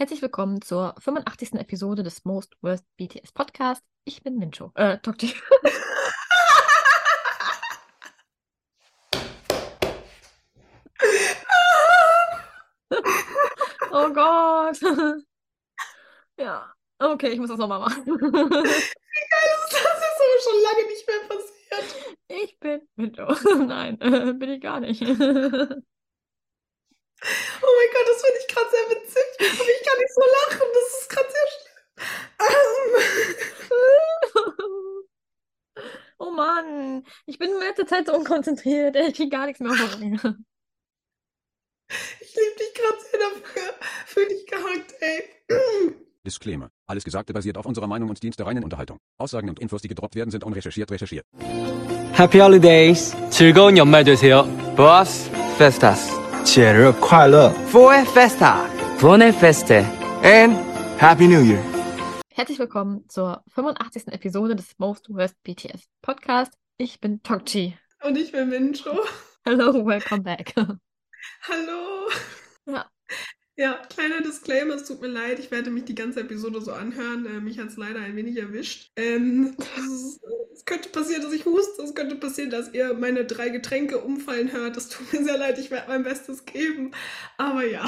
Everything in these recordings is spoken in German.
Herzlich willkommen zur 85. Episode des Most Worst BTS Podcast. Ich bin Mincho. Äh, Tokti. oh Gott. ja. Okay, ich muss das nochmal machen. Wie geil ist das? Das ist schon lange nicht mehr passiert. Ich bin Mincho. Nein, äh, bin ich gar nicht. Oh mein Gott, das finde ich gerade sehr witzig. Aber ich kann nicht so lachen. Das ist gerade sehr schlimm. Ähm. Oh Mann, ich bin in letzter Zeit so unkonzentriert. Ich kriege gar nichts mehr voran. Ich liebe dich gerade sehr dafür. Für dich gehackt, ey. Disclaimer. Alles Gesagte basiert auf unserer Meinung und dient der reinen Unterhaltung. Aussagen und Infos, die gedroppt werden, sind unrecherchiert recherchiert. Happy Holidays! 즐거운 연말 되세요. Boas festas. 节日快乐 Buone festa. Buone feste. And Happy New Year！ Herzlich willkommen zur 85. Episode des Most Worst BTS Podcast. Ich bin Tokchi. Und ich bin Mincho. Hello, welcome back. Hallo. Ja. Ja, kleiner Disclaimer, es tut mir leid, ich werde mich die ganze Episode so anhören. Äh, mich hat es leider ein wenig erwischt. Ähm, es, ist, es könnte passieren, dass ich huste, es könnte passieren, dass ihr meine drei Getränke umfallen hört. Das tut mir sehr leid, ich werde mein Bestes geben. Aber ja,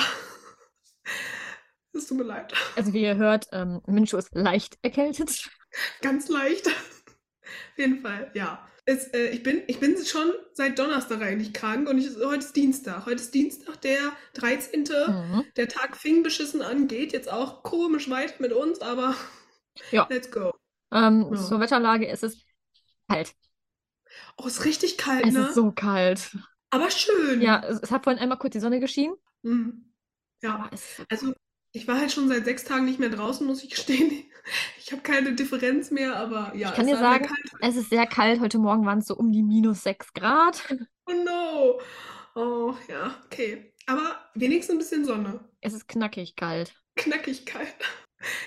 es tut mir leid. Also wie ihr hört, ähm, Mincho ist leicht erkältet. Ganz leicht. Auf jeden Fall, ja. Es, äh, ich, bin, ich bin schon seit Donnerstag eigentlich krank und ich, heute ist Dienstag. Heute ist Dienstag, der 13. Mhm. Der Tag fing beschissen an, geht jetzt auch komisch weiter mit uns, aber Ja. let's go. Ähm, Ja. Zur Wetterlage ist es kalt. Oh, ist richtig kalt, Es ne? ist so kalt. aber schön. Ja, es, es hat vorhin einmal kurz die Sonne geschienen. Mhm. Ja, es also ich war halt schon seit sechs Tagen nicht mehr draußen, muss ich gestehen. Ich habe keine Differenz mehr, aber ja. ich kann es dir sagen, Kalt. es ist sehr kalt. Heute Morgen waren es so um die minus 6 Grad. Oh no. Oh ja, okay. Aber wenigstens ein bisschen Sonne. Es ist knackig kalt. Knackig kalt.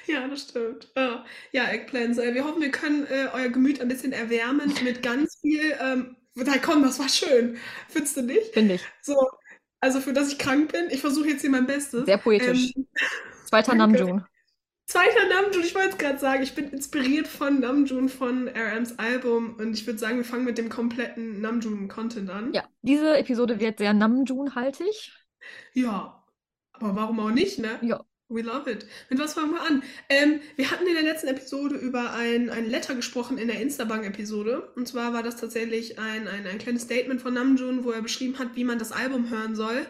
Ja, das stimmt. Ja, ja Eggplants. Äh, wir hoffen, wir können äh, euer Gemüt ein bisschen erwärmen mit ganz viel. Ähm, da komm, das war schön. Findest du nicht? Finde ich. So, also für das ich krank bin. Ich versuche jetzt hier mein Bestes. Sehr poetisch. Ähm, Zweiter. Namjoon. Zweiter Namjoon, ich wollte es gerade sagen, ich bin inspiriert von Namjoon von RMs Album und ich würde sagen, wir fangen mit dem kompletten Namjoon-Content an. Ja, diese Episode wird sehr Namjoon-haltig. Ja, aber warum auch nicht, ne? Ja. We love it. Mit was fangen wir an? Ähm, wir hatten in der letzten Episode über ein, ein Letter gesprochen in der Instabank-Episode. Und zwar war das tatsächlich ein, ein, ein kleines Statement von Namjoon, wo er beschrieben hat, wie man das Album hören soll.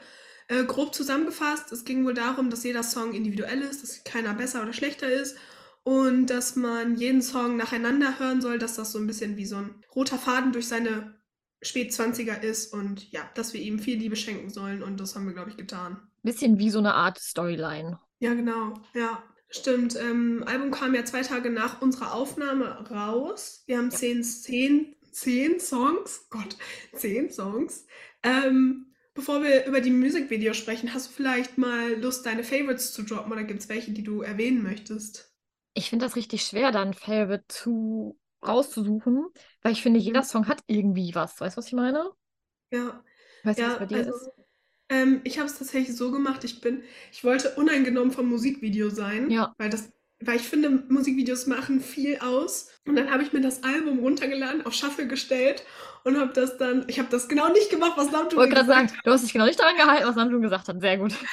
Äh, grob zusammengefasst, es ging wohl darum, dass jeder Song individuell ist, dass keiner besser oder schlechter ist und dass man jeden Song nacheinander hören soll, dass das so ein bisschen wie so ein roter Faden durch seine Spätzwanziger ist und ja, dass wir ihm viel Liebe schenken sollen und das haben wir, glaube ich, getan. Bisschen wie so eine Art Storyline. Ja, genau. Ja, stimmt. Ähm, Album kam ja zwei Tage nach unserer Aufnahme raus. Wir haben Ja. zehn, zehn, zehn Songs. Gott, zehn Songs. Ähm, bevor wir über die Musikvideos sprechen, hast du vielleicht mal Lust, deine Favorites zu droppen oder gibt es welche, die du erwähnen möchtest? Ich finde das richtig schwer, dann Favorite zu rauszusuchen, weil ich finde, jeder Mhm. Song hat irgendwie was. Weißt du, was ich meine? Ja, Weißt du, was ja, bei dir also ist? Ähm, ich habe es tatsächlich so gemacht, ich bin, ich wollte uneingenommen vom Musikvideo sein, Ja. weil das, weil ich finde, Musikvideos machen viel aus. Und dann habe ich mir das Album runtergeladen, auf Shuffle gestellt und habe das dann, ich habe das genau nicht gemacht, was Namjoon wollte mir gerade gesagt sagen, du hast dich genau nicht daran gehalten, was Namjoon gesagt hat. Sehr gut.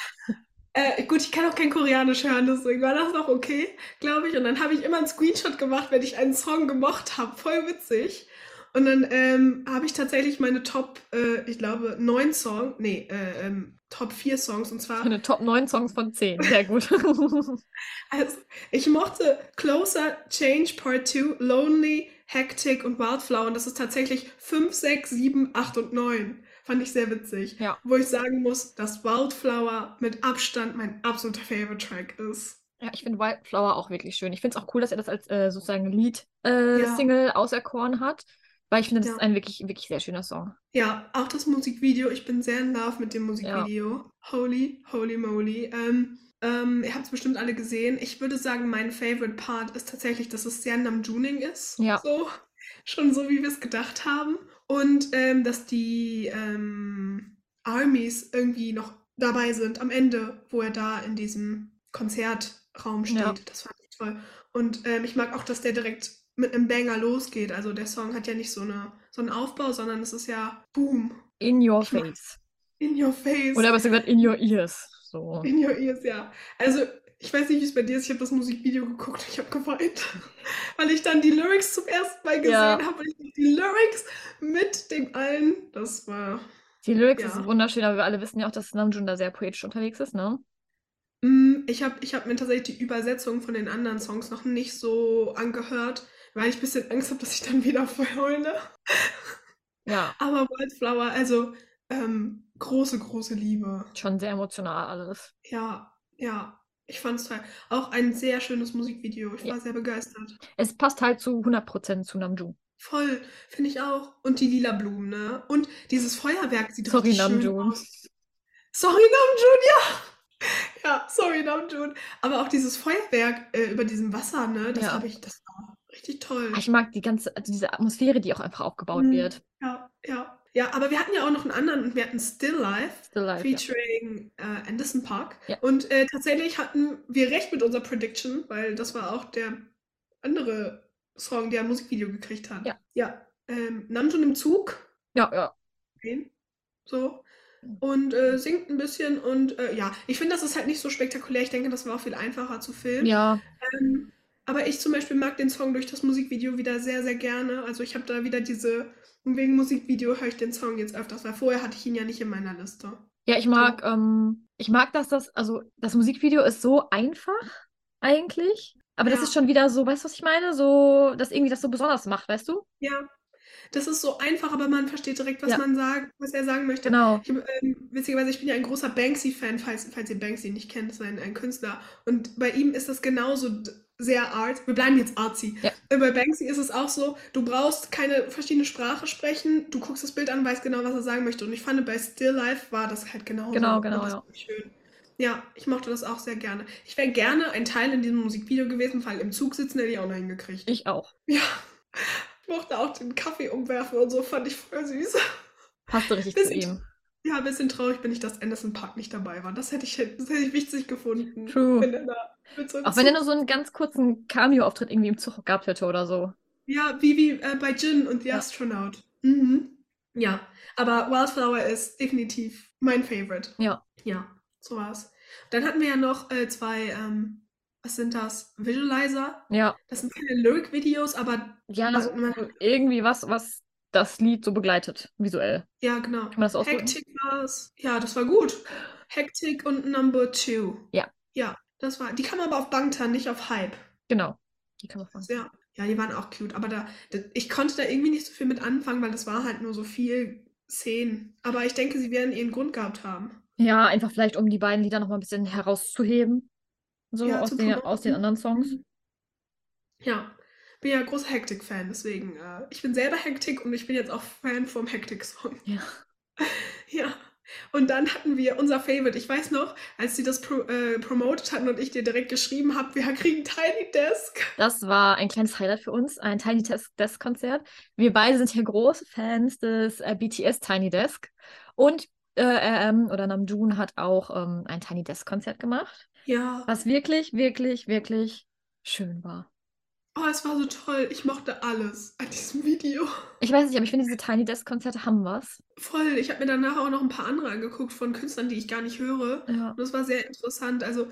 Äh, gut, ich kann auch kein Koreanisch hören, deswegen war das auch okay, glaube ich. Und dann habe ich immer einen Screenshot gemacht, wenn ich einen Song gemocht habe. Voll witzig. Und dann ähm, habe ich tatsächlich meine Top, äh, ich glaube, neun Songs, nee, äh, ähm, Top 4 Songs. Und zwar, Eine Top 9 Songs von 10. Sehr gut. also, ich mochte Closer, Change Part 2, Lonely, Hectic und Wildflower. Und das ist tatsächlich 5, 6, 7, 8 und 9. Fand ich sehr witzig. Ja. Wo ich sagen muss, dass Wildflower mit Abstand mein absoluter Favorite Track ist. Ja, ich finde Wildflower auch wirklich schön. Ich finde es auch cool, dass er das als äh, sozusagen Ja. Lead-Single auserkoren hat, weil ich finde, das Ja. ist ein wirklich, wirklich sehr schöner Song. Ja, auch das Musikvideo. Ich bin sehr in love mit dem Musikvideo. Holy, holy moly. Ähm, ähm, ihr habt es bestimmt alle gesehen. Ich würde sagen, mein favorite Part ist tatsächlich, dass es sehr Namjooning ist. Ja. So, schon so, wie wir es gedacht haben. Und ähm, dass die ähm, Armies irgendwie noch dabei sind am Ende, wo er da in diesem Konzertraum steht. Ja. Das fand ich toll. Und ähm, ich mag auch, dass der direkt mit einem Banger losgeht. Also der Song hat ja nicht so, eine, so einen Aufbau, sondern es ist ja Boom, In your Ich face. in your face. Oder besser gesagt, in your ears. So. In your ears, ja. Also, ich weiß nicht, wie es bei dir ist. Ich habe das Musikvideo geguckt und ich habe geweint. Weil ich dann die Lyrics zum ersten Mal gesehen Ja. habe. Die Lyrics mit dem allen. Das war. Die Lyrics Ja. ist wunderschön, aber wir alle wissen ja auch, dass Namjoon da sehr poetisch unterwegs ist, ne? Mm, Ich habe ich hab mir tatsächlich die Übersetzung von den anderen Songs noch nicht so angehört, weil ich ein bisschen Angst habe, dass ich dann wieder verheule. Ja, Aber Wildflower, also ähm, große, große Liebe. schon sehr emotional alles. Ja, ja. Ich fand's toll. Auch ein sehr schönes Musikvideo. Ich Ja. war sehr begeistert. Es passt halt zu 100% zu Namjoon. Voll, finde ich auch. Und die lila Blumen, ne? Und dieses Feuerwerk sieht Sorry, richtig schön Namjoon. aus. Sorry, Namjoon, ja. Ja, sorry, Namjoon. Aber auch dieses Feuerwerk äh, über diesem Wasser, ne? Das Ja. habe ich, das war richtig toll. Ich mag die ganze, also diese Atmosphäre, die auch einfach aufgebaut Mhm. wird. Ja, ja. Ja, aber wir hatten ja auch noch einen anderen und wir hatten Still Life. Still Life, ja. featuring äh, Anderson Park. Ja. Und äh, tatsächlich hatten wir recht mit unserer Prediction, weil das war auch der andere Song, der ein Musikvideo gekriegt hat. Ja. Ja. Ähm, Namjoon im Zug. Ja, ja. So. Und äh, singt ein bisschen und äh, ja, ich finde, das ist halt nicht so spektakulär. Ich denke, das war auch viel einfacher zu filmen. Ja, Ähm, aber ich zum Beispiel mag den Song durch das Musikvideo wieder sehr, sehr gerne. Also ich habe da wieder diese, und wegen Musikvideo höre ich den Song jetzt öfters, weil vorher hatte ich ihn ja nicht in meiner Liste. ja, ich mag, ähm, ich mag, dass das, also das Musikvideo ist so einfach eigentlich, aber das Ja. ist schon wieder so, weißt du, was ich meine? So, dass irgendwie das so besonders macht, weißt du? Ja, das ist so einfach, aber man versteht direkt, was Ja. man sagt, was er sagen möchte. Genau. Ich, ähm, witzigerweise, ich bin ja ein großer Banksy-Fan, falls, falls ihr Banksy nicht kennt, ist ein, ein Künstler. Und bei ihm ist das genauso sehr art. Wir bleiben jetzt artsy. Ja. Äh, Bei Banksy ist es auch so, du brauchst keine verschiedene Sprache sprechen, du guckst das Bild an, weißt genau, was er sagen möchte. Und ich fand, bei Still Life war das halt genau Genau, so. genau, das ja. schön. Ja, ich mochte das auch sehr gerne. Ich wäre gerne ein Teil in diesem Musikvideo gewesen, weil im Zug sitzen hätte ich auch noch hingekriegt. Ich auch. Ja, ich mochte auch den Kaffee umwerfen und so, fand ich voll süß. Passte richtig zu Bisschen- ihm. Ja, ein bisschen traurig bin ich, dass Anderson Park nicht dabei war. Das hätte ich, das hätte ich wichtig gefunden. True. Wenn er da Auch wenn er nur so einen ganz kurzen Cameo-Auftritt irgendwie im Zug gehabt hätte oder so. Ja, wie, wie äh, bei Jin und The Ja. Astronaut. Mhm. Ja, aber Wildflower ist definitiv mein Favorite. Ja. Ja, so war's. Dann hatten wir ja noch äh, zwei, ähm, was sind das? Visualizer. Ja. Das sind keine Lyric-Videos, aber Ja, Also irgendwie was, was das Lied so begleitet, visuell. ja, genau. Kann man das ausdrücken? Hectic war's. Ja, das war gut. Hectic und Number Two. Ja. Ja, das war. Die kam aber auf Bangtan, nicht auf Hype. Genau. Die kann man fragen. Ja, ja, die waren auch cute. Aber da, da, ich konnte da irgendwie nicht so viel mit anfangen, weil das war halt nur so viel Szenen. Aber ich denke, sie werden ihren Grund gehabt haben. Ja, einfach vielleicht, um die beiden Lieder nochmal ein bisschen herauszuheben. So Ja, aus den, aus den anderen Songs. Ja, bin ja großer Hectic-Fan, deswegen. Äh, ich bin selber Hectic und ich bin jetzt auch Fan vom Hectic-Song. Ja. Ja. Und dann hatten wir unser Favorite. Ich weiß noch, als sie das pro, äh, promoted hatten und ich dir direkt geschrieben habe, wir kriegen Tiny Desk. Das war ein kleines Highlight für uns, ein Tiny Desk Desk Konzert. Wir beide sind ja große Fans des äh, BTS Tiny Desk. Und äh, ähm, oder Namjoon hat auch ähm, ein Tiny Desk Konzert gemacht, Ja. was wirklich, wirklich, wirklich schön war. Oh, es war so toll. Ich mochte alles an diesem Video. Ich weiß nicht, aber ich finde, diese Tiny Desk Konzerte haben was. Voll. Ich habe mir danach auch noch ein paar andere angeguckt von Künstlern, die ich gar nicht höre. Ja. Und das war sehr interessant. Also,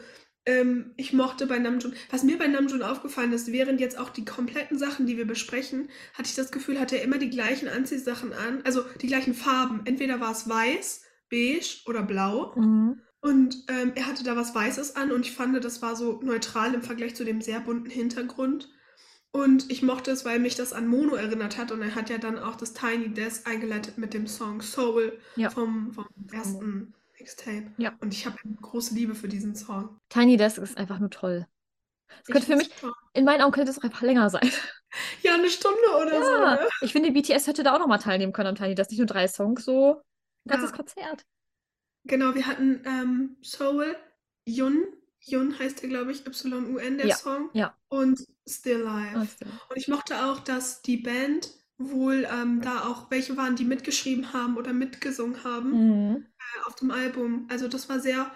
ähm, ich mochte bei Namjoon, was mir bei Namjoon aufgefallen ist, während jetzt auch die kompletten Sachen, die wir besprechen, hatte ich das Gefühl, hat er immer die gleichen Anziehsachen an, also die gleichen Farben. Entweder war es weiß, beige oder blau. Mhm. Und ähm, er hatte da was Weißes an und ich fand, das war so neutral im Vergleich zu dem sehr bunten Hintergrund. Und ich mochte es, weil mich das an Mono erinnert hat und er hat ja dann auch das Tiny Desk eingeleitet mit dem Song Soul Ja. vom, vom ersten Mixtape. Ja. Und ich habe eine große Liebe für diesen Song. Tiny Desk ist einfach nur toll. Es könnte für mich, toll. in meinen Augen könnte es auch einfach länger sein. Ja, eine Stunde oder so. Ja, Ne? ich finde, BTS hätte da auch nochmal teilnehmen können am Tiny Desk. Nicht nur drei Songs, so ein ganzes Ja. Konzert. Genau, wir hatten ähm, Soul, Yun. Yun heißt der, glaube ich, Y-U-N, der Ja, Song. ja. Und Still Life. Weißt du. Und ich mochte auch, dass die Band wohl ähm, da auch welche waren, die mitgeschrieben haben oder mitgesungen haben Mhm. äh, auf dem Album. Also das war sehr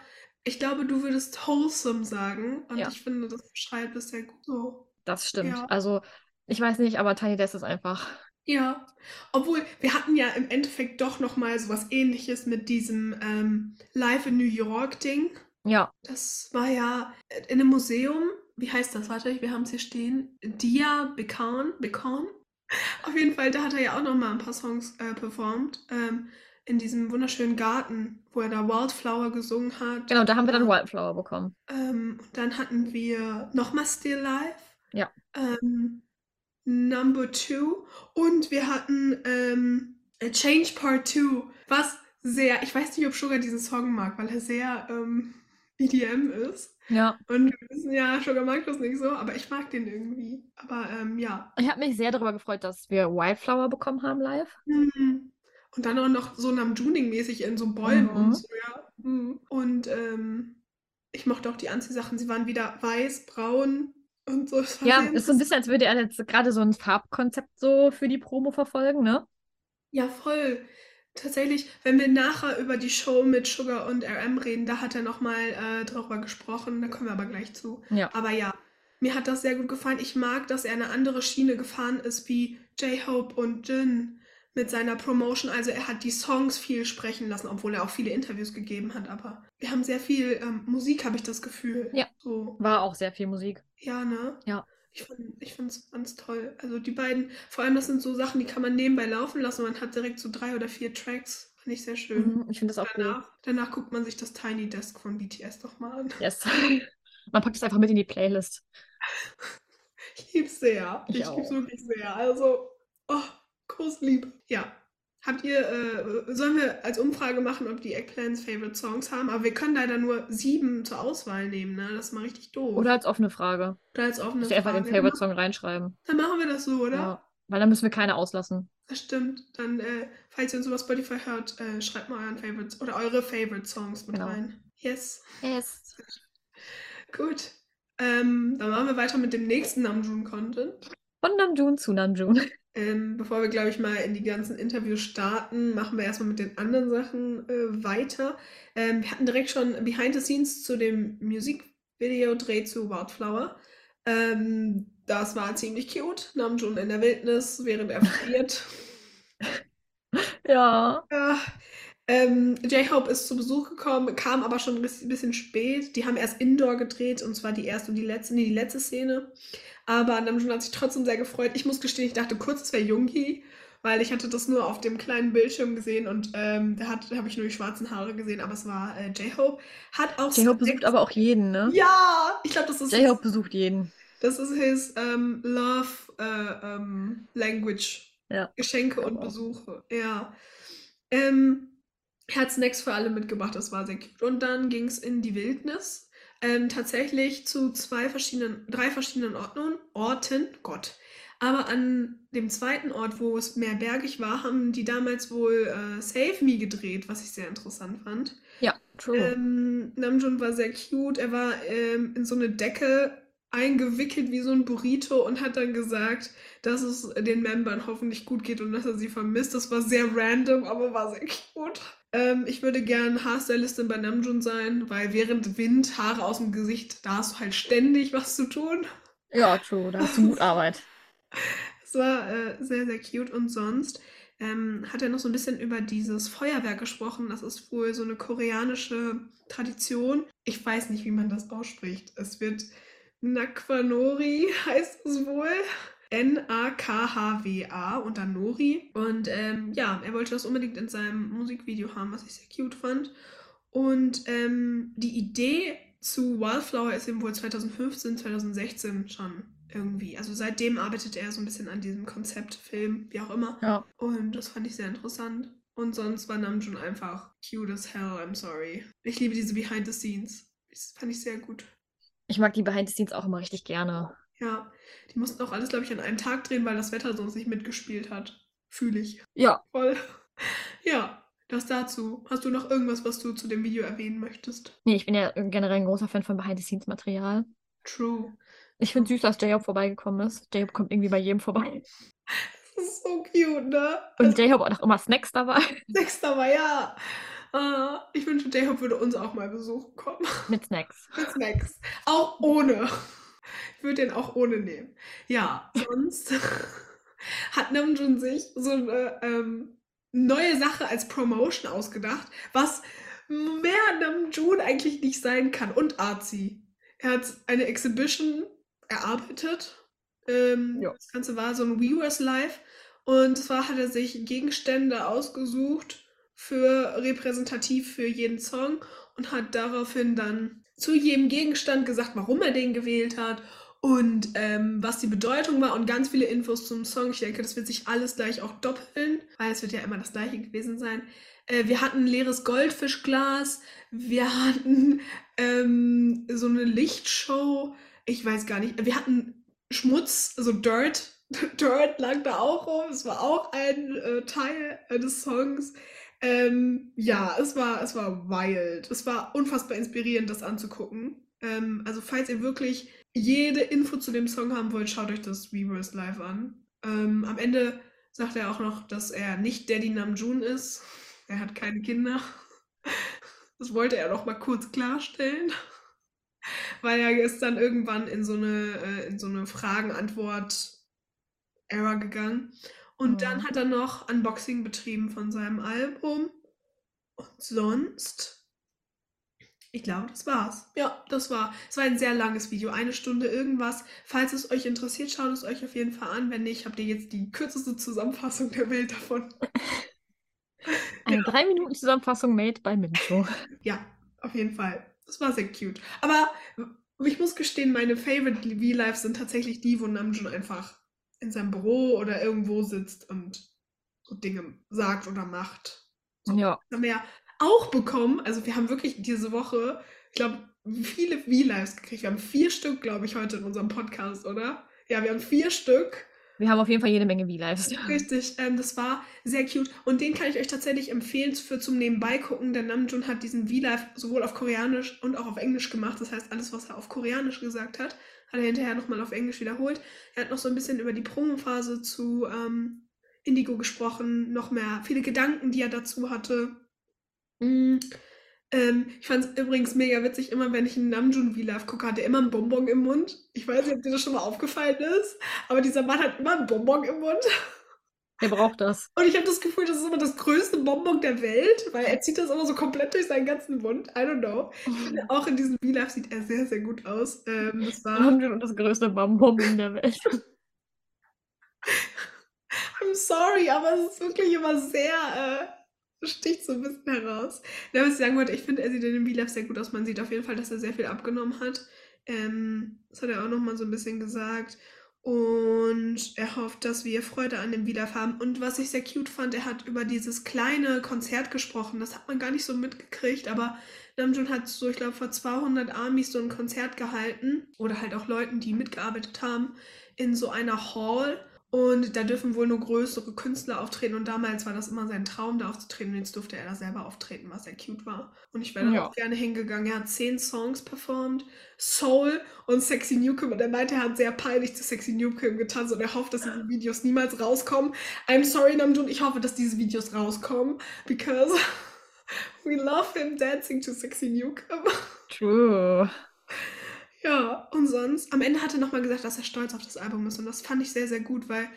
Ich glaube, du würdest wholesome sagen. Und Ja. ich finde, das beschreibt es sehr gut so. Das stimmt. Ja. Also, ich weiß nicht, aber Tiny Desk ist einfach. Ja, obwohl wir hatten ja im Endeffekt doch noch mal sowas Ähnliches mit diesem ähm, Live in New York Ding. Ja, Das war ja in einem Museum. Wie heißt das? Warte, wir haben es hier stehen. Dia Bekan. Bekan. Auf jeden Fall, da hat er ja auch noch mal ein paar Songs äh, performt. Ähm, in diesem wunderschönen Garten, wo er da Wildflower gesungen hat. genau, da haben wir dann Wildflower bekommen. Ähm, und dann hatten wir nochmal Still Life. Ja. Ähm, Number Two. Und wir hatten ähm, A Change Part Two. Was sehr, ich weiß nicht, ob Sugar diesen Song mag, weil er sehr ähm, EDM ist. Ja. Und wir wissen ja, Sugar mag das nicht so, aber ich mag den irgendwie. Aber ähm, ja. Ich habe mich sehr darüber gefreut, dass wir Wildflower bekommen haben live. Mhm. Und dann auch noch so Namjooning-mäßig in so Bäumen Mhm. und so, ja. Mhm. Und ähm, ich mochte auch die Anziehsachen. Sie waren wieder weiß, braun und so. Ja, ist so ein bisschen, als würde er jetzt gerade so ein Farbkonzept so für die Promo verfolgen, ne? Ja, voll. Tatsächlich, wenn wir nachher über die Show mit Sugar und RM reden, da hat er nochmal äh, drüber gesprochen, da kommen wir aber gleich zu. Ja. Aber ja, mir hat das sehr gut gefallen. Ich mag, dass er eine andere Schiene gefahren ist wie J-Hope und Jin mit seiner Promotion. Also er hat die Songs viel sprechen lassen, obwohl er auch viele Interviews gegeben hat. Aber wir haben sehr viel ähm, Musik, habe ich das Gefühl. Ja. So, War auch sehr viel Musik. ja, ne? Ja. Ich fand ich fand's ganz toll. Also die beiden, vor allem das sind so Sachen, die kann man nebenbei laufen lassen. Man hat direkt so drei oder vier Tracks. Fand ich sehr schön. Mhm, ich finde das auch cool. Danach, danach guckt man sich das Tiny Desk von BTS doch mal an. Yes. Man packt es einfach mit in die Playlist. Ich lieb's sehr. Ich Ich, auch. lieb's wirklich sehr. Also, oh, groß Liebe. Ja. Habt ihr, äh, sollen wir als Umfrage machen, ob die Eggplants Favorite Songs haben? Aber wir können leider nur sieben zur Auswahl nehmen, ne? Das ist mal richtig doof. Oder als offene Frage. Oder als offene wir einfach den Frage. Favorite Song reinschreiben. Dann machen wir das so, oder? Ja. Weil dann müssen wir keine auslassen. Das stimmt. Dann, äh, falls ihr uns über Spotify hört, äh, schreibt mal euren Favorites oder eure Favorite Songs mit Genau. rein. Yes. Yes. Gut. Ähm, dann machen wir weiter mit dem nächsten Namjoon-Content. Von Namjoon zu Namjoon. Ähm, bevor wir, glaube ich, mal in die ganzen Interviews starten, machen wir erstmal mit den anderen Sachen äh, weiter. Ähm, wir hatten direkt schon Behind the Scenes zu dem Musikvideo-Dreh zu Wildflower. Ähm, das war ziemlich cute. Namjoon in der Wildnis, während er friert. Ja. Ja, ähm, J-Hope ist zu Besuch gekommen, kam aber schon ein bisschen spät. Die haben erst Indoor gedreht, und zwar die erste und die letzte, nee, die letzte Szene. Aber Namjoon hat sich trotzdem sehr gefreut. Ich muss gestehen, ich dachte kurz, es wäre Yoongi, weil ich hatte das nur auf dem kleinen Bildschirm gesehen und ähm, da hat- da habe ich nur die schwarzen Haare gesehen, aber es war äh, J-Hope. Hat auch J-Hope besucht aber auch jeden, ne? Ja, ich glaube, das ist J-Hope besucht jeden. das ist his ähm, Love äh, ähm, Language. Ja. Geschenke und Genau. Besuche. Ja. Ähm, er hat Snacks für alle mitgebracht, das war sehr cute. Und dann ging es in die Wildnis. Ähm, tatsächlich zu zwei verschiedenen, drei verschiedenen Orten, Orten, Gott. Aber an dem zweiten Ort, wo es mehr bergig war, haben die damals wohl äh, Save Me gedreht, was ich sehr interessant fand. Ja, true. Ähm, Namjoon war sehr cute. Er war ähm, in so eine Decke eingewickelt wie so ein Burrito und hat dann gesagt, dass es den Membern hoffentlich gut geht und dass er sie vermisst. Das war sehr random, aber war sehr cute. Ähm, ich würde gern Haarstylistin bei Namjoon sein, weil während Wind Haare aus dem Gesicht, da hast du halt ständig was zu tun. Ja, true. Da hast du gut Arbeit. Es war äh, sehr, sehr cute. Und sonst ähm, hat er noch so ein bisschen über dieses Feuerwerk gesprochen. Das ist wohl so eine koreanische Tradition. Ich weiß nicht, wie man das ausspricht. Es wird Nakwanori, heißt es wohl. N-A-K-H-W-A und dann Nori. Und ähm, ja, er wollte das unbedingt in seinem Musikvideo haben, was ich sehr cute fand. Und ähm, die Idee zu Wildflower ist ihm wohl 2015, 2016 schon irgendwie. Also seitdem arbeitet er so ein bisschen an diesem Konzeptfilm, wie auch immer. Ja. Und das fand ich sehr interessant. Und sonst war Namjoon einfach cute as hell, I'm sorry. Ich liebe diese Behind the Scenes. Das fand ich sehr gut. Ich mag die Behind the Scenes auch immer richtig gerne. Ja, die mussten auch alles, glaube ich, an einem Tag drehen, weil das Wetter sonst nicht mitgespielt hat. Fühle ich. Ja, Voll. Ja, das dazu. Hast du noch irgendwas, was du zu dem Video erwähnen möchtest? nee, ich bin ja generell ein großer Fan von Behind the Scenes Material. True. Ich finde süß, dass J-Hope vorbeigekommen ist. J-Hope kommt irgendwie bei jedem vorbei. Das ist so cute, ne? Und J-Hope hat auch immer Snacks dabei. Sechster war ja. Ah, ich wünsche, J-Hope würde uns auch mal besuchen kommen. Mit Snacks. Mit Snacks. Auch ohne. Ich würde den auch ohne nehmen. Ja, sonst hat Namjoon sich so eine ähm, neue Sache als Promotion ausgedacht, was mehr Namjoon eigentlich nicht sein kann. Und Arzi. Er hat eine Exhibition erarbeitet. Ähm, Ja. Das Ganze war so ein Weavers Live. Und zwar hat er sich Gegenstände ausgesucht für repräsentativ für jeden Song und hat daraufhin dann zu jedem Gegenstand gesagt, warum er den gewählt hat und ähm, was die Bedeutung war und ganz viele Infos zum Song. Ich denke, das wird sich alles gleich auch doppeln, weil es wird ja immer das gleiche gewesen sein. Äh, wir hatten ein leeres Goldfischglas, wir hatten ähm, so eine Lichtshow, ich weiß gar nicht, wir hatten Schmutz, also Dirt. Dirt lag da auch rum, es war auch ein äh, Teil äh, des Songs. Ähm, ja, es war, es war wild. Es war unfassbar inspirierend, das anzugucken. Ähm, also, falls ihr wirklich jede Info zu dem Song haben wollt, schaut euch das Reverse Live an. Ähm, am Ende sagt er auch noch, dass er nicht Daddy Namjoon ist. Er hat keine Kinder. Das wollte er noch mal kurz klarstellen. Weil er ist dann irgendwann in so eine, äh, so eine Fragen-Antwort-Era gegangen. Und Mhm. dann hat er noch Unboxing betrieben von seinem Album. Und sonst, ich glaube, das war's. Ja, das war. Es war ein sehr langes Video, eine Stunde irgendwas. Falls es euch interessiert, schaut es euch auf jeden Fall an. Wenn nicht, habt ihr jetzt die kürzeste Zusammenfassung der Welt davon. Eine 3-Minuten-Zusammenfassung made by Mincho. Ja, auf jeden Fall. Das war sehr cute. Aber ich muss gestehen, meine Favorite V-Lives sind tatsächlich die, wo Namjoon einfach in seinem Büro oder irgendwo sitzt und so Dinge sagt oder macht. So. Ja. Das haben wir ja auch bekommen. Also wir haben wirklich diese Woche, ich glaube, viele V-Lives gekriegt. Wir haben vier Stück, glaube ich, heute in unserem Podcast, oder? Ja, wir haben vier Stück. Wir haben auf jeden Fall jede Menge V-Lives. Richtig, ähm, das war sehr cute. Und den kann ich euch tatsächlich empfehlen für zum Nebenbei gucken. Der Namjoon hat diesen V-Live sowohl auf Koreanisch und auch auf Englisch gemacht. Das heißt, alles, was er auf Koreanisch gesagt hat, hat er hinterher nochmal auf Englisch wiederholt. Er hat noch so ein bisschen über die Promophase zu ähm, Indigo gesprochen, noch mehr viele Gedanken, die er dazu hatte. Mm, ähm, ich fand es übrigens mega witzig, immer wenn ich einen Namjoon V-Live gucke, hat er immer einen Bonbon im Mund. Ich weiß nicht, ob dir das schon mal aufgefallen ist, aber dieser Mann hat immer einen Bonbon im Mund. Wer braucht das? Und ich habe das Gefühl, das ist immer das größte Bonbon der Welt, weil er zieht das immer so komplett durch seinen ganzen Mund. I don't know. Ich finde, auch in diesem V-Live sieht er sehr, sehr gut aus. Ähm, das war. Namjoon und das größte Bonbon der Welt. I'm sorry, aber es ist wirklich immer sehr, äh, sticht so ein bisschen heraus. Ja, was ich sagen wollte, ich finde, er sieht in dem V-Live sehr gut aus. Man sieht auf jeden Fall, dass er sehr viel abgenommen hat. Ähm, das hat er auch nochmal so ein bisschen gesagt. Und er hofft, dass wir Freude an dem V-Live haben. Und was ich sehr cute fand, er hat über dieses kleine Konzert gesprochen. Das hat man gar nicht so mitgekriegt, aber Namjoon hat so, ich glaube, vor 200 Armies so ein Konzert gehalten. Oder halt auch Leuten, die mitgearbeitet haben, in so einer Hall. Und da dürfen wohl nur größere Künstler auftreten. Und damals war das immer sein Traum, da aufzutreten. Und jetzt durfte er da selber auftreten, was sehr cute war. Und ich wäre da Ja. auch gerne hingegangen. Er hat zehn Songs performt. Soul und Sexy Newcomb. Und er meinte, er hat sehr peinlich zu Sexy Newcomb getanzt. Und er hofft, dass diese Videos niemals rauskommen. I'm sorry, Namjoon. Ich hoffe, dass diese Videos rauskommen. Because we love him dancing to Sexy Newcomb. True. Ja, und sonst, am Ende hat er nochmal gesagt, dass er stolz auf das Album ist. Und das fand ich sehr, sehr gut, weil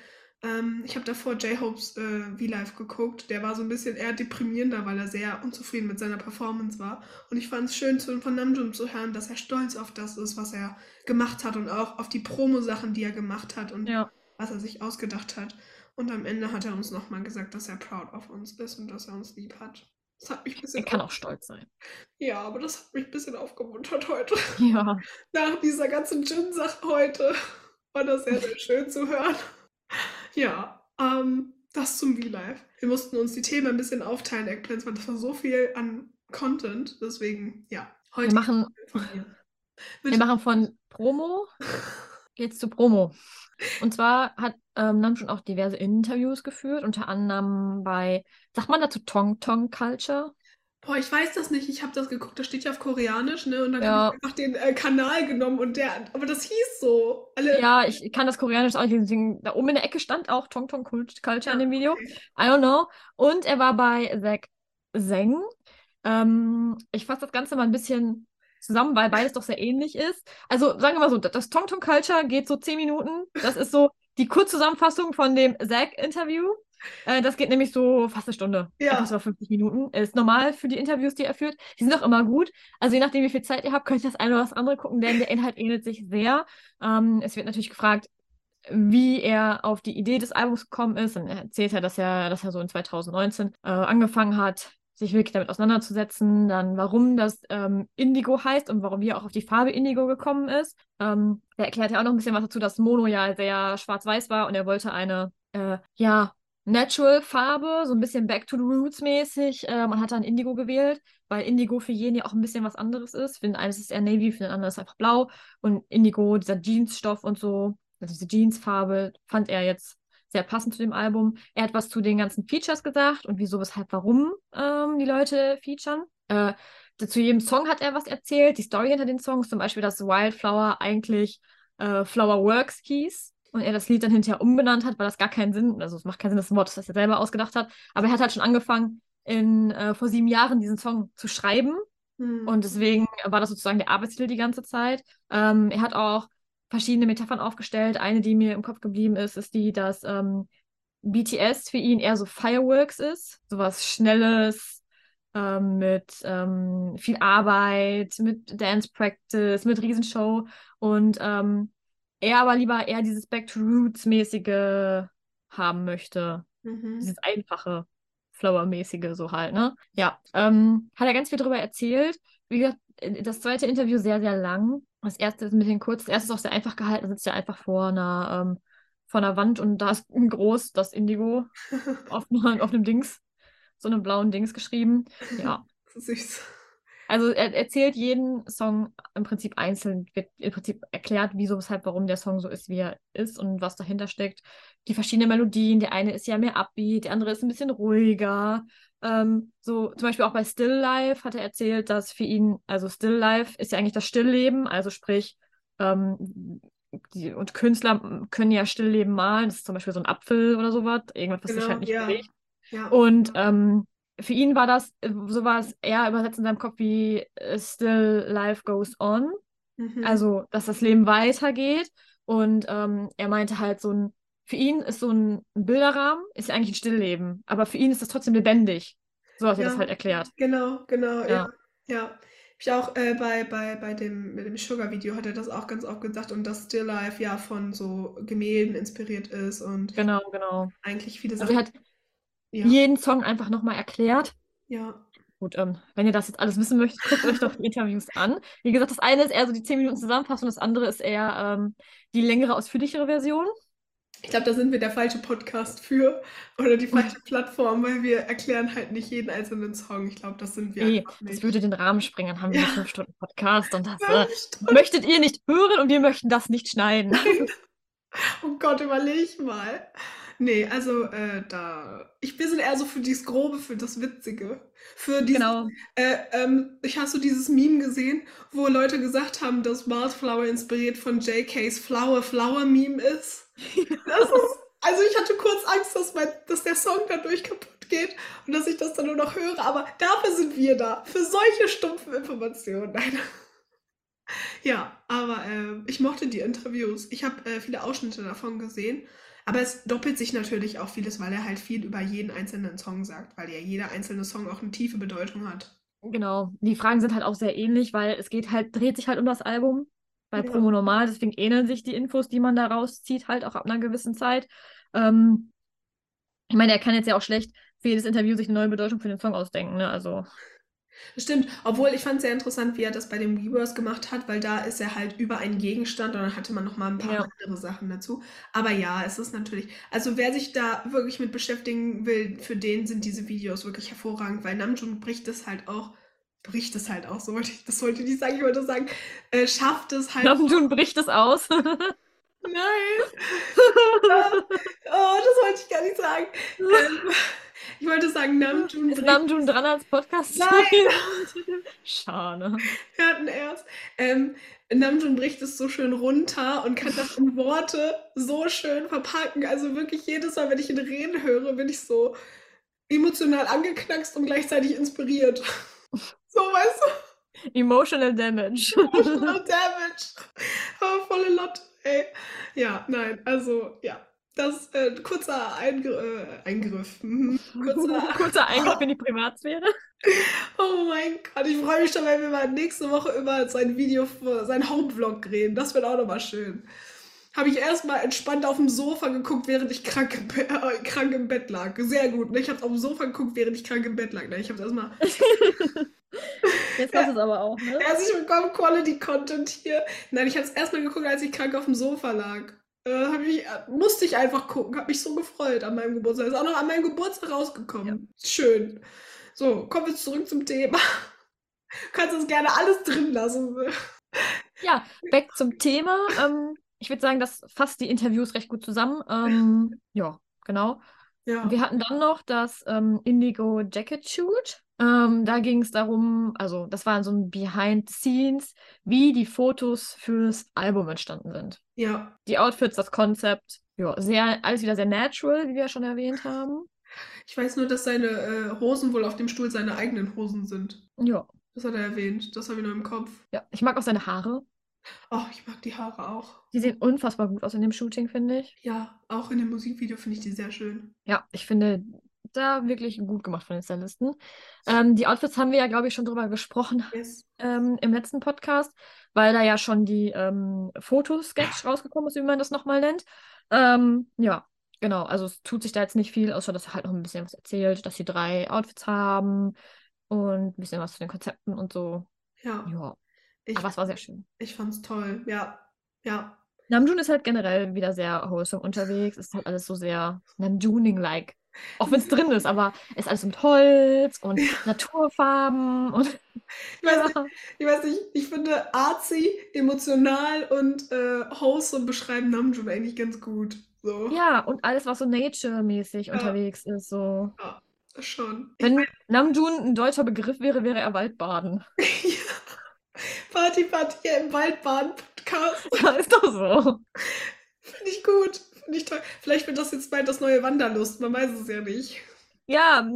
ähm, ich habe davor J-Hopes äh, V-Live geguckt. Der war so ein bisschen eher deprimierender, weil er sehr unzufrieden mit seiner Performance war. Und ich fand es schön zu, von Namjoon zu hören, dass er stolz auf das ist, was er gemacht hat und auch auf die Promo-Sachen, die er gemacht hat und Ja. was er sich ausgedacht hat. Und am Ende hat er uns nochmal gesagt, dass er proud of uns ist und dass er uns lieb hat. Das hat mich ein bisschen Er kann auch stolz sein. Ja, aber das hat mich ein bisschen aufgemuntert heute. Ja. Nach dieser ganzen Gin-Sache heute war das sehr, sehr schön zu hören. Ja, ähm, das zum V-Live. Wir mussten uns die Themen ein bisschen aufteilen, Eggplants, weil das war so viel an Content. Deswegen, ja, heute Wir machen, wir machen von Promo jetzt zu Promo. Und zwar hat ähm, Namjoon auch diverse Interviews geführt, unter anderem bei, sagt man dazu Tong Tong Culture? Boah, ich weiß das nicht. Ich habe das geguckt, das steht ja auf Koreanisch, ne? Und dann Ja. habe ich einfach den äh, Kanal genommen und der, aber das hieß so. Alle, Ja, ich kann das Koreanisch auch nicht, deswegen da oben in der Ecke stand auch Tong Tong Cult- Culture in dem Video. okay. I don't know. Und er war bei Zack Zeng. Ähm, ich fasse das Ganze mal ein bisschen zusammen, weil beides doch sehr ähnlich ist. Also sagen wir mal so, das Tong Tong Culture geht so zehn Minuten. Das ist so die Kurzzusammenfassung von dem Zack-Interview. Äh, das geht nämlich so fast eine Stunde. Ja. Etwas über 50 Minuten. Ist normal für die Interviews, die er führt. Die sind auch immer gut. Also je nachdem, wie viel Zeit ihr habt, könnt ihr das eine oder das andere gucken, denn der Inhalt ähnelt sich sehr. Ähm, es wird natürlich gefragt, wie er auf die Idee des Albums gekommen ist. Und er erzählt ja, dass er, dass er so in 2019 äh, angefangen hat, sich wirklich damit auseinanderzusetzen, dann warum das ähm, Indigo heißt und warum wir auch auf die Farbe Indigo gekommen ist. Ähm, er erklärt ja auch noch ein bisschen was dazu, dass Mono ja sehr schwarz-weiß war und er wollte eine, äh, ja, Natural-Farbe, so ein bisschen Back to the Roots mäßig. Äh, man hat dann Indigo gewählt, weil Indigo für jeden ja auch ein bisschen was anderes ist. Für den einen ist es eher Navy, für den anderen ist es einfach blau. Und Indigo, dieser Jeansstoff und so, also diese Jeansfarbe, fand er jetzt sehr passend zu dem Album. Er hat was zu den ganzen Features gesagt und wieso, weshalb, warum ähm, die Leute featuren. Äh, zu jedem Song hat er was erzählt, die Story hinter den Songs, zum Beispiel, dass Wildflower eigentlich äh, Flower Works hieß und er das Lied dann hinterher umbenannt hat, weil das gar keinen Sinn, also es macht keinen Sinn, das Wort, das er selber ausgedacht hat, aber er hat halt schon angefangen, in, äh, vor sieben Jahren diesen Song zu schreiben Hm. und deswegen war das sozusagen der Arbeitstitel die ganze Zeit. Ähm, er hat auch verschiedene Metaphern aufgestellt. Eine, die mir im Kopf geblieben ist, ist die, dass ähm, BTS für ihn eher so Fireworks ist. Sowas Schnelles, ähm, mit ähm, viel Arbeit, mit Dance Practice, mit Riesenshow. Und ähm, er aber lieber eher dieses Back to Roots-mäßige haben möchte. Mhm. Dieses einfache, Flower-mäßige, so halt, ne? Ja, ähm, hat er ganz viel drüber erzählt. Wie gesagt, das zweite Interview sehr, sehr lang. Das erste ist ein bisschen kurz. Das erste ist auch sehr einfach gehalten. Da sitzt er einfach vor einer, ähm, vor einer Wand und da ist groß das Indigo auf, auf einem Dings, so einem blauen Dings geschrieben. Ja, Süß. Also er erzählt jeden Song im Prinzip einzeln, wird im Prinzip erklärt, wieso, weshalb, warum der Song so ist, wie er ist und was dahinter steckt. Die verschiedenen Melodien, der eine ist ja mehr upbeat, der andere ist ein bisschen ruhiger. Ähm, so zum Beispiel auch bei Still Life hat er erzählt, dass für ihn, also Still Life ist ja eigentlich das Stillleben, also sprich, ähm, die, und Künstler können ja Stillleben malen, das ist zum Beispiel so ein Apfel oder sowas, irgendwas, was sich Genau, halt nicht ja. bewegt. Ja. Und ähm, für ihn war das, äh, so war es eher übersetzt in seinem Kopf wie äh, Still Life Goes On. Mhm. Also, dass das Leben weitergeht. Und ähm, er meinte halt so ein, für ihn ist so ein Bilderrahmen, ist ja eigentlich ein Stillleben, aber für ihn ist das trotzdem lebendig. So hat er das Ja. halt erklärt. Genau, genau, ja. Ja. Ja. Ich auch äh, bei, bei, bei dem, mit dem Sugar-Video hat er das auch ganz oft gesagt und dass Still Life ja von so Gemälden inspiriert ist und Genau, genau. eigentlich viele Also Sachen. hat Ja, jeden Song einfach nochmal erklärt. ja. Gut, ähm, wenn ihr das jetzt alles wissen möchtet, guckt euch doch die Interviews an. Wie gesagt, das eine ist eher so die 10 Minuten Zusammenfassung, das andere ist eher ähm, die längere, ausführlichere Version. Ich glaube, da sind wir der falsche Podcast für oder die falsche Plattform, weil wir erklären halt nicht jeden einzelnen Song. Ich glaube, das sind wir Nee, einfach das nicht. würde den Rahmen sprengen. Dann haben wir Ja. einen 5-Stunden-Podcast und das äh, möchtet ihr nicht hören und wir möchten das nicht schneiden. Oh Gott, überleg mal. Nee, also äh, da. Ich bin eher so für dieses Grobe, für das Witzige. Für dieses, Genau. äh, ähm, ich hast du dieses Meme gesehen, wo Leute gesagt haben, dass Wildflower inspiriert von JKs Flower Flower Meme ist? Das ist, also ich hatte kurz Angst, dass, mein, dass der Song dadurch kaputt geht und dass ich das dann nur noch höre, aber dafür sind wir da. Für solche stumpfen Informationen. Nein. Ja, aber äh, ich mochte die Interviews. Ich habe äh, viele Ausschnitte davon gesehen. Aber es doppelt sich natürlich auch vieles, weil er halt viel über jeden einzelnen Song sagt, weil ja jeder einzelne Song auch eine tiefe Bedeutung hat. Genau. Die Fragen sind halt auch sehr ähnlich, weil es geht halt, dreht sich halt um das Album. Bei Ja. Promo normal, deswegen ähneln sich die Infos, die man da rauszieht, halt auch ab einer gewissen Zeit. Ähm, ich meine, er kann jetzt ja auch schlecht für jedes Interview sich eine neue Bedeutung für den Song ausdenken, ne? Also, Stimmt, obwohl ich fand es sehr interessant, wie er das bei dem Reverse gemacht hat, weil da ist er halt über einen Gegenstand und dann hatte man noch mal ein paar Ja. andere Sachen dazu. Aber ja, es ist natürlich, also wer sich da wirklich mit beschäftigen will, für den sind diese Videos wirklich hervorragend, weil Namjoon bricht es halt auch, bricht es halt auch, so wollte ich, das wollte ich nicht sagen, ich wollte sagen, äh, schafft es halt. Namjoon bricht es aus. Nein! oh, das wollte ich gar nicht sagen. Ähm, ich wollte sagen, Namjoon Ist Namjoon dran als podcast Nein! Schade. Wir hatten erst. Ähm, Namjoon bricht es so schön runter und kann das in Worte so schön verpacken. Also wirklich jedes Mal, wenn ich ihn reden höre, bin ich so emotional angeknackst und gleichzeitig inspiriert. So, weißt du? Emotional Damage. Emotional Damage. Oh, volle Lotte, ey. Ja, nein, also, ja. Das äh, kurzer Eingr äh, Eingriff. Mhm. Kurzer, Kurzer Eingriff in die Privatsphäre. oh mein Gott, ich freue mich schon, wenn wir mal nächste Woche über sein Video, sein Homevlog reden. Das wird auch nochmal schön. Habe ich erstmal entspannt auf dem Sofa geguckt, während ich krank im, Be äh, krank im Bett lag. Sehr gut. Ne? Ich habe auf dem Sofa geguckt, während ich krank im Bett lag. Ne? Ich habe erstmal. Jetzt hast du es aber auch, ne? Herzlich willkommen, Quality Content hier. Nein, ich habe es erstmal geguckt, als ich krank auf dem Sofa lag. Äh, ich, äh, musste ich einfach gucken, habe mich so gefreut an meinem Geburtstag. Ist auch noch an meinem Geburtstag rausgekommen. Ja. Schön. So, kommen wir zurück zum Thema. Du kannst uns gerne alles drin lassen. Ja, weg zum Thema. Ähm, ich würde sagen, das fasst die Interviews recht gut zusammen. Ähm, ja, genau. Ja. Wir hatten dann noch das ähm, Indigo Jacket Shoot. Ähm, da ging es darum, also das war so ein Behind the Scenes, wie die Fotos fürs Album entstanden sind. Ja. Die Outfits, das Konzept, ja, sehr, alles wieder sehr natural, wie wir schon erwähnt haben. Ich weiß nur, dass seine äh, Hosen wohl auf dem Stuhl seine eigenen Hosen sind. Ja. Das hat er erwähnt. Das habe ich nur im Kopf. Ja, ich mag auch seine Haare. Oh, ich mag die Haare auch. Die sehen unfassbar gut aus in dem Shooting, finde ich. Ja, auch in dem Musikvideo finde ich die sehr schön. Ja, ich finde da wirklich gut gemacht von den Stylisten. Ähm, die Outfits haben wir ja, glaube ich, schon drüber gesprochen yes. ähm, im letzten Podcast, weil da ja schon die ähm, Fotosketch rausgekommen ist, wie man das nochmal nennt. Ähm, ja, genau. Also es tut sich da jetzt nicht viel, außer dass er halt noch ein bisschen was erzählt, dass sie drei Outfits haben und ein bisschen was zu den Konzepten und so. Ja. Ja. Ich, Aber es war sehr schön. Ich fand's toll, ja. Ja. Namjoon ist halt generell wieder sehr wholesome unterwegs. Es ist halt alles so sehr Namjooning-like. Auch wenn es drin ist, aber es ist alles mit Holz und Naturfarben und. Ich weiß, nicht, ich weiß nicht, ich finde artsy, emotional und äh, wholesome beschreiben Namjoon eigentlich ganz gut. So. Ja, und alles, was so nature-mäßig ja. unterwegs ist, so. Ja, schon. Wenn ich mein... Namjoon ein deutscher Begriff wäre, wäre er Waldbaden. ja. Party, Party hier im Waldbaden-Podcast. Ja, ist doch so. Finde ich gut. Finde ich toll. Vielleicht wird das jetzt bald das neue Wanderlust. Man weiß es ja nicht. Ja.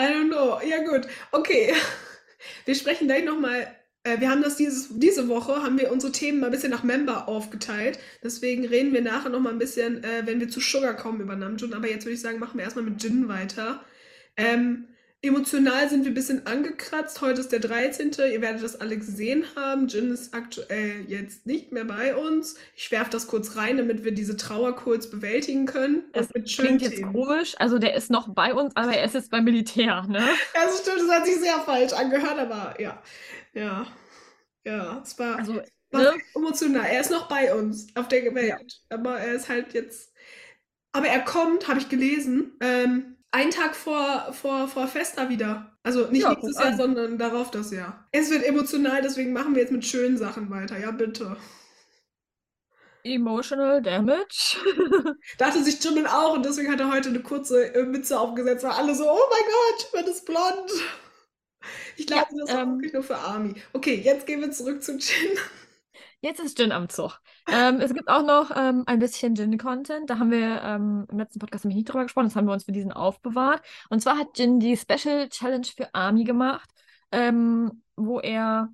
I don't know. Ja, gut. Okay. Wir sprechen gleich nochmal. Äh, wir haben das dieses, diese Woche, haben wir unsere Themen mal ein bisschen nach Member aufgeteilt. Deswegen reden wir nachher nochmal ein bisschen, äh, wenn wir zu Sugar kommen, über Namjoon. Aber jetzt würde ich sagen, machen wir erstmal mit Jin weiter. Ähm, Emotional sind wir ein bisschen angekratzt. Heute ist der 13. Ihr werdet das alle gesehen haben. Jin ist aktuell jetzt nicht mehr bei uns. Ich werfe das kurz rein, damit wir diese Trauer kurz bewältigen können. Das klingt jetzt Themen. komisch. Also der ist noch bei uns, aber er ist jetzt beim Militär, ne? Das stimmt. Das hat sich sehr falsch angehört, aber ja. Ja. Ja, es war, also, war ne? emotional. Er ist noch bei uns auf der Welt. Aber er ist halt jetzt... Aber er kommt, habe ich gelesen, ähm, einen Tag vor, vor, vor Festa wieder. Also nicht ja, nächstes Jahr, sondern darauf das Jahr. Es wird emotional, deswegen machen wir jetzt mit schönen Sachen weiter. Ja, bitte. Emotional Damage. Dachte sich Jimin auch und deswegen hat er heute eine kurze äh, Mütze aufgesetzt, weil alle so, oh mein Gott, Jimin ist blond. Ich glaube, ja, das war ähm, wirklich nur für Army. Okay, jetzt gehen wir zurück zu Jin. Jetzt ist Jin am Zug. ähm, es gibt auch noch ähm, ein bisschen Jin-Content. Da haben wir ähm, im letzten Podcast nämlich nicht drüber gesprochen. Das haben wir uns für diesen aufbewahrt. Und zwar hat Jin die Special Challenge für Army gemacht, ähm, wo er,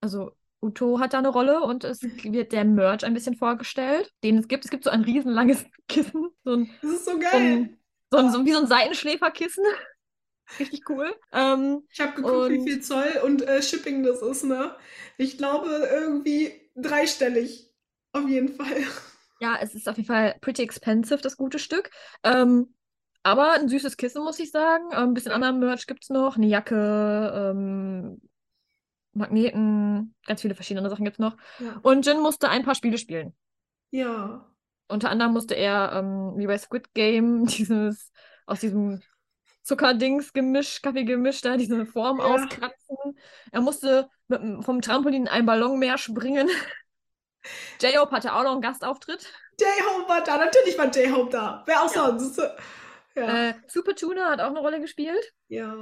also Uto hat da eine Rolle und es wird der Merch ein bisschen vorgestellt, den es gibt. Es gibt so ein riesenlanges Kissen. So ein, das ist so geil. So ein, so ein, wie so ein Seitenschläferkissen. Richtig cool. Ähm, ich habe geguckt, und... wie viel Zoll und äh, Shipping das ist, ne? Ich glaube irgendwie dreistellig. Auf jeden Fall. Ja, es ist auf jeden Fall pretty expensive, das gute Stück. Ähm, aber ein süßes Kissen, muss ich sagen. Ähm, ein bisschen ja. anderen Merch gibt es noch. Eine Jacke, ähm, Magneten, ganz viele verschiedene Sachen gibt es noch. Ja. Und Jin musste ein paar Spiele spielen. Ja. Unter anderem musste er, ähm, wie bei Squid Game, dieses aus diesem Zuckerdings-Gemisch, Kaffeegemisch da, diese Form ja. auskratzen. Er musste mit, vom Trampolin ein Ballonmeer springen. J-Hope hatte auch noch einen Gastauftritt. J-Hope war da, natürlich war J-Hope da. Wer auch ja. sonst? Ja. Äh, Super Tuna hat auch eine Rolle gespielt. Ja.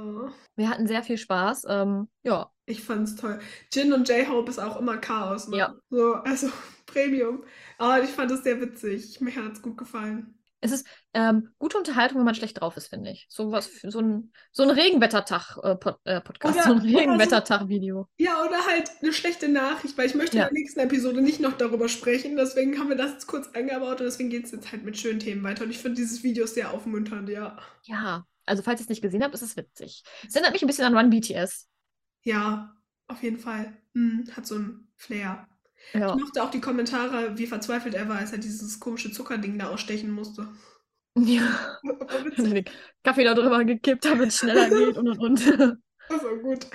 Wir hatten sehr viel Spaß. Ähm, ja. Ich fand's toll. Jin und J-Hope ist auch immer Chaos. Ne? Ja. So, also Premium. Aber ich fand es sehr witzig. Mir hat's gut gefallen. Es ist ähm, gute Unterhaltung, wenn man schlecht drauf ist, finde ich. So was, so ein, so ein Regenwettertag-Podcast, äh, Oder- so ein so- Regenwettertag-Video. Ja, oder halt eine schlechte Nachricht, weil ich möchte Ja. in der nächsten Episode nicht noch darüber sprechen. Deswegen haben wir das jetzt kurz eingebaut und deswegen geht es jetzt halt mit schönen Themen weiter. Und ich finde dieses Video sehr aufmunternd, ja. Ja, also falls ihr es nicht gesehen habt, ist es witzig. Es erinnert mich ein bisschen an Run BTS. Ja, auf jeden Fall. Hm, hat so einen Flair. Ja. Ich mochte auch die Kommentare, wie verzweifelt er war, als er dieses komische Zuckerding da ausstechen musste. ja. Den Kaffee da drüber gekippt, damit es schneller geht und und und. Also gut.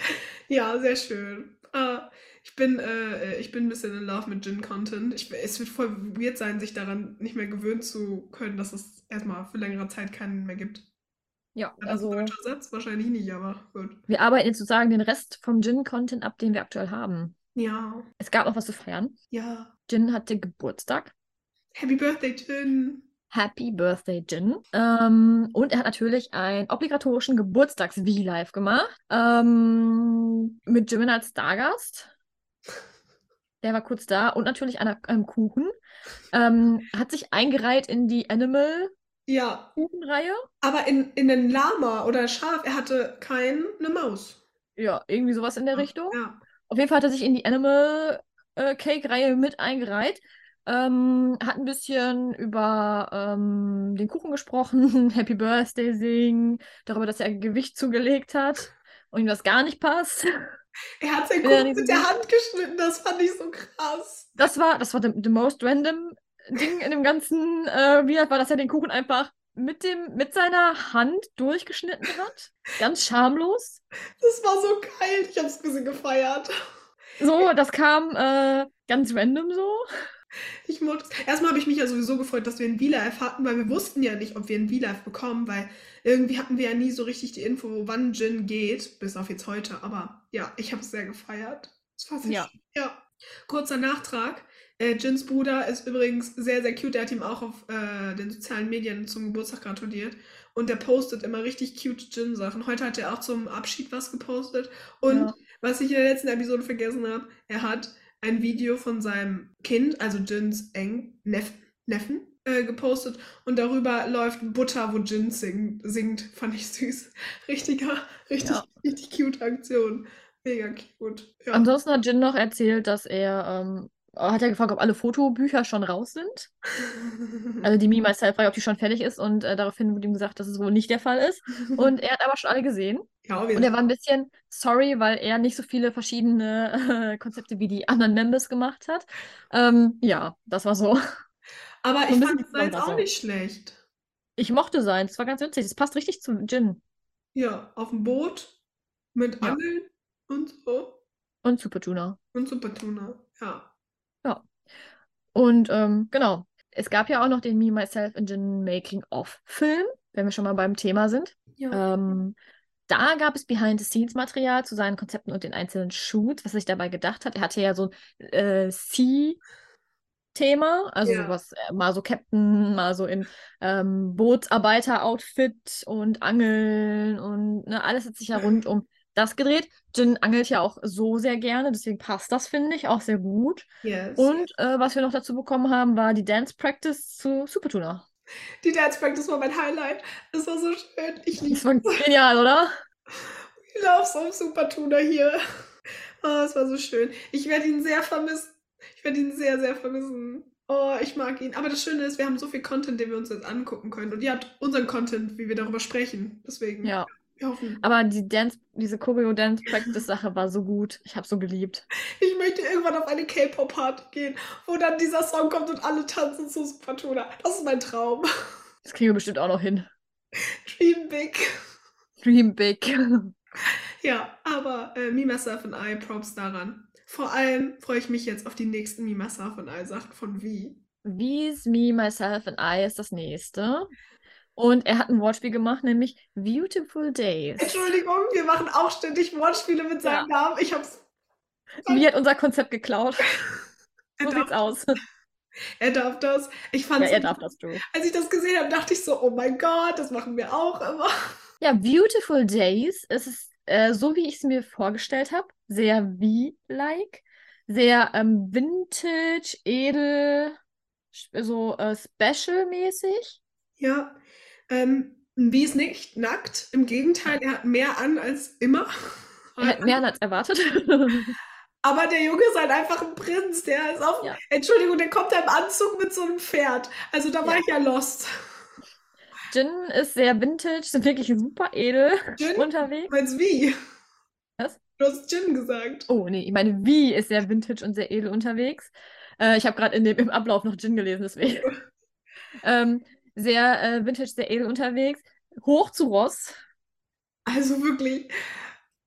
Ja, sehr schön. Ah, ich bin, äh, ich bin ein bisschen in Love mit Gin-Content. Es wird voll weird sein, sich daran nicht mehr gewöhnen zu können, dass es erstmal für längere Zeit keinen mehr gibt. Ja, War das ein also deutscher Satz? Wahrscheinlich nicht, aber gut. wir arbeiten jetzt sozusagen den Rest vom Gin-Content ab, den wir aktuell haben. Ja, Es gab noch was zu feiern. ja. Jin hatte Geburtstag. Happy Birthday, Gin. Happy Birthday, Jin. Ähm, und er hat natürlich einen obligatorischen Geburtstags-V-Live gemacht. Ähm, mit Jimin als Stargast. Der war kurz da. Und natürlich einer, einem Kuchen. Ähm, hat sich eingereiht in die Animal-Kuchenreihe. Ja, aber in, in den Lama oder Schaf, er hatte keine Maus. Ja, irgendwie sowas in der Richtung. Ja. Auf jeden Fall hat er sich in die Animal äh, Cake-Reihe mit eingereiht. Ähm, hat ein bisschen über ähm, den Kuchen gesprochen, Happy Birthday singen, darüber, dass er Gewicht zugelegt hat und ihm das gar nicht passt. Er hat seinen Kuchen mit der? Hand geschnitten, das fand ich so krass. Das war, das war the, the most random Ding in dem ganzen äh, Video, war, dass er den Kuchen einfach mit dem, mit seiner Hand durchgeschnitten hat. Ganz schamlos. Das war so geil, ich hab's ein bisschen gefeiert. So, das kam äh, ganz random so. Ich mochte es. Erstmal habe ich mich ja sowieso gefreut, dass wir ein V-Live hatten, weil wir wussten ja nicht, ob wir ein V-Live bekommen, weil irgendwie hatten wir ja nie so richtig die Info, wann Jin geht, bis auf jetzt heute. Aber ja, ich habe es sehr gefeiert. Das war sehr Ja. schön. ja. Kurzer Nachtrag. Äh, Jins Bruder ist übrigens sehr, sehr cute. Der hat ihm auch auf äh, den sozialen Medien zum Geburtstag gratuliert. Und der postet immer richtig cute Jin-Sachen. Heute hat er auch zum Abschied was gepostet. Und Ja. was ich in der letzten Episode vergessen habe, er hat ein Video von seinem Kind, also Jins Eng Neff Neffen, äh, gepostet und darüber läuft Butter, wo Jin sing singt. Fand ich süß. Richtiger, richtig, Ja. richtig cute Aktion. Mega cute. Ja. Ansonsten hat Jin noch erzählt, dass er, ähm, hat er gefragt, ob alle Fotobücher schon raus sind. Also die Me Myself Reihe, ob die schon fertig ist und äh, daraufhin wurde ihm gesagt, dass es wohl nicht der Fall ist. Und er hat aber schon alle gesehen. ja, Und er war ein bisschen sorry, weil er nicht so viele verschiedene äh, Konzepte wie die anderen Members gemacht hat. Ähm, ja, das war so. Aber so ich fand es jetzt auch nicht schlecht. Ich mochte sein, es war ganz witzig. Das passt richtig zu Jin Ja, auf dem Boot mit Ja. Angeln und so. und Super Tuna. Und Supertuna. Ja. Und ähm, genau, es gab ja auch noch den Me, Myself and Jin Making-of-Film, wenn wir schon mal beim Thema sind. Ja. Ähm, da gab es Behind-the-Scenes-Material zu seinen Konzepten und den einzelnen Shoots, was sich dabei gedacht hat. Er hatte ja so ein äh, Sea-Thema, also Ja. sowas, äh, mal so Captain, mal so in ähm, Bootsarbeiter-Outfit und Angeln und ne, alles hat sich ja rund um das gedreht. Jin angelt ja auch so sehr gerne, deswegen passt das, finde ich, auch sehr gut. Yes. Und äh, was wir noch dazu bekommen haben, war die Dance Practice zu Supertuna. Die Dance Practice war mein Highlight. Das war so schön. Ich liebe Das war genial, oder? Ich love so Supertuna hier. Oh, es war so schön. Ich werde ihn sehr vermissen. Ich werde ihn sehr, sehr vermissen. Oh, ich mag ihn. Aber das Schöne ist, wir haben so viel Content, den wir uns jetzt angucken können. Und ihr habt unseren Content, wie wir darüber sprechen. Deswegen, Ja. Aber die Dance, diese Choreo-Dance-Practice-Sache war so gut. Ich habe so geliebt. Ich möchte irgendwann auf eine K-Pop-Party gehen, wo dann dieser Song kommt und alle tanzen zu Supertuna. Das ist mein Traum. Das kriegen wir bestimmt auch noch hin. Dream big. Dream big. Ja, aber äh, Me, Myself and I, Props daran. Vor allem freue ich mich jetzt auf die nächsten Me, Myself and I Sachen von Wie. Wie's Me, Myself and I ist das nächste. Und er hat ein Wortspiel gemacht, nämlich Beautiful Days. Entschuldigung, wir machen auch ständig Wortspiele mit seinem Namen. Ich hab's. Wie hat unser Konzept geklaut? So sieht's aus. er darf das. Ich Ja, fand's, er darf das, du. als ich das gesehen habe, dachte ich so, oh mein Gott, das machen wir auch immer. Ja, Beautiful Days. Es ist äh, so, wie ich es mir vorgestellt habe. Sehr wie-like. Sehr ähm, vintage, edel, so äh, special-mäßig. Ja. Ähm, wie ist nicht nackt. Im Gegenteil, er hat mehr an als immer. Er hat mehr als erwartet. Aber der Junge ist halt einfach ein Prinz. Der ist auf. Ja. Entschuldigung, der kommt da im Anzug mit so einem Pferd. Also da war Ja. ich ja lost. Jin ist sehr vintage, sind wirklich super edel Jin? unterwegs. Du meinst wie? Was? Du hast Jin gesagt. Oh, nee, ich meine, wie ist sehr vintage und sehr edel unterwegs. Äh, ich habe gerade in dem im Ablauf noch Jin gelesen, deswegen. ähm, sehr äh, vintage, sehr edel unterwegs. Hoch zu Ross. Also wirklich.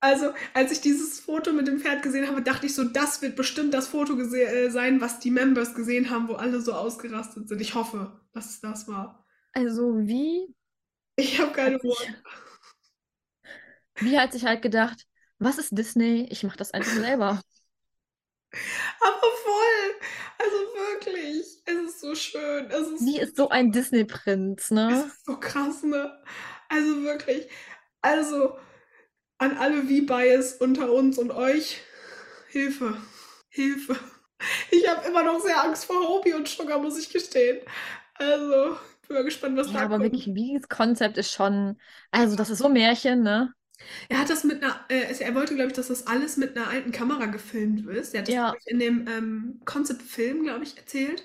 Also, als ich dieses Foto mit dem Pferd gesehen habe, dachte ich so, das wird bestimmt das Foto äh, sein, was die Members gesehen haben, wo alle so ausgerastet sind. Ich hoffe, dass es das war. Also wie, Ich habe keine Worte. wie hat sich halt gedacht, was ist Disney? Ich mache das einfach selber. Aber voll. Also wirklich. Es ist so schön. Es ist, Wie ist so ein Disney-Prinz, es ne? ist so krass, ne? Also wirklich. Also an alle V-Bias unter uns und euch. Hilfe. Hilfe. Ich habe immer noch sehr Angst vor Hobie und Sugar, muss ich gestehen. Also, ich bin mal gespannt, was Ja, da aber kommt. wirklich, Wies Konzept ist schon, also das ist so Märchen, ne? Er hat das mit einer, äh, er wollte, glaube ich, dass das alles mit einer alten Kamera gefilmt ist. Er hat das, Ja. in dem ähm, Concept-Film, glaube ich, erzählt.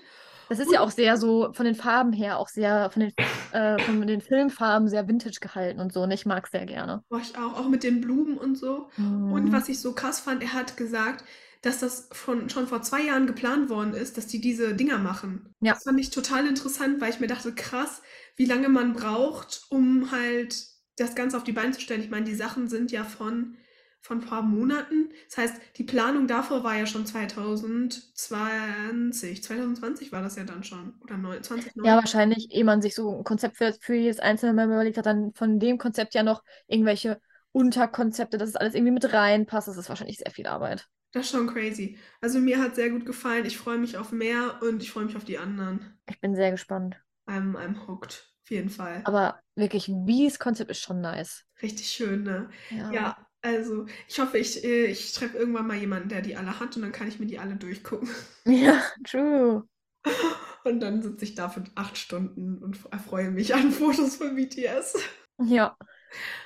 Das ist ja auch sehr so von den Farben her, auch sehr von den, äh, von den Filmfarben sehr vintage gehalten und so. Und ich mag es sehr gerne. War ich auch, auch mit den Blumen und so. Und Mhm. was ich so krass fand, er hat gesagt, dass das von, schon vor zwei Jahren geplant worden ist, dass die diese Dinger machen. Ja. Das fand ich total interessant, weil ich mir dachte, krass, wie lange man braucht, um halt das Ganze auf die Beine zu stellen. Ich meine, die Sachen sind ja von, von ein paar Monaten. Das heißt, die Planung davor war ja schon 2020. 2020 war das ja dann schon. Oder 9, 2019. Ja, wahrscheinlich, ehe man sich so ein Konzept für, für jedes einzelne Member überlegt hat, dann von dem Konzept ja noch irgendwelche Unterkonzepte, dass es alles irgendwie mit reinpasst. Das ist wahrscheinlich sehr viel Arbeit. Das ist schon crazy. Also mir hat sehr gut gefallen. Ich freue mich auf mehr und ich freue mich auf die anderen. Ich bin sehr gespannt. I'm, I'm hooked. Auf jeden Fall. Aber wirklich, Wies Konzept ist schon nice. Richtig schön, ne? Ja. Ja, also ich hoffe, ich, äh, ich treffe irgendwann mal jemanden, der die alle hat und dann kann ich mir die alle durchgucken. Ja, true. Und dann sitze ich da für acht Stunden und erfreue mich an Fotos von BTS. Ja.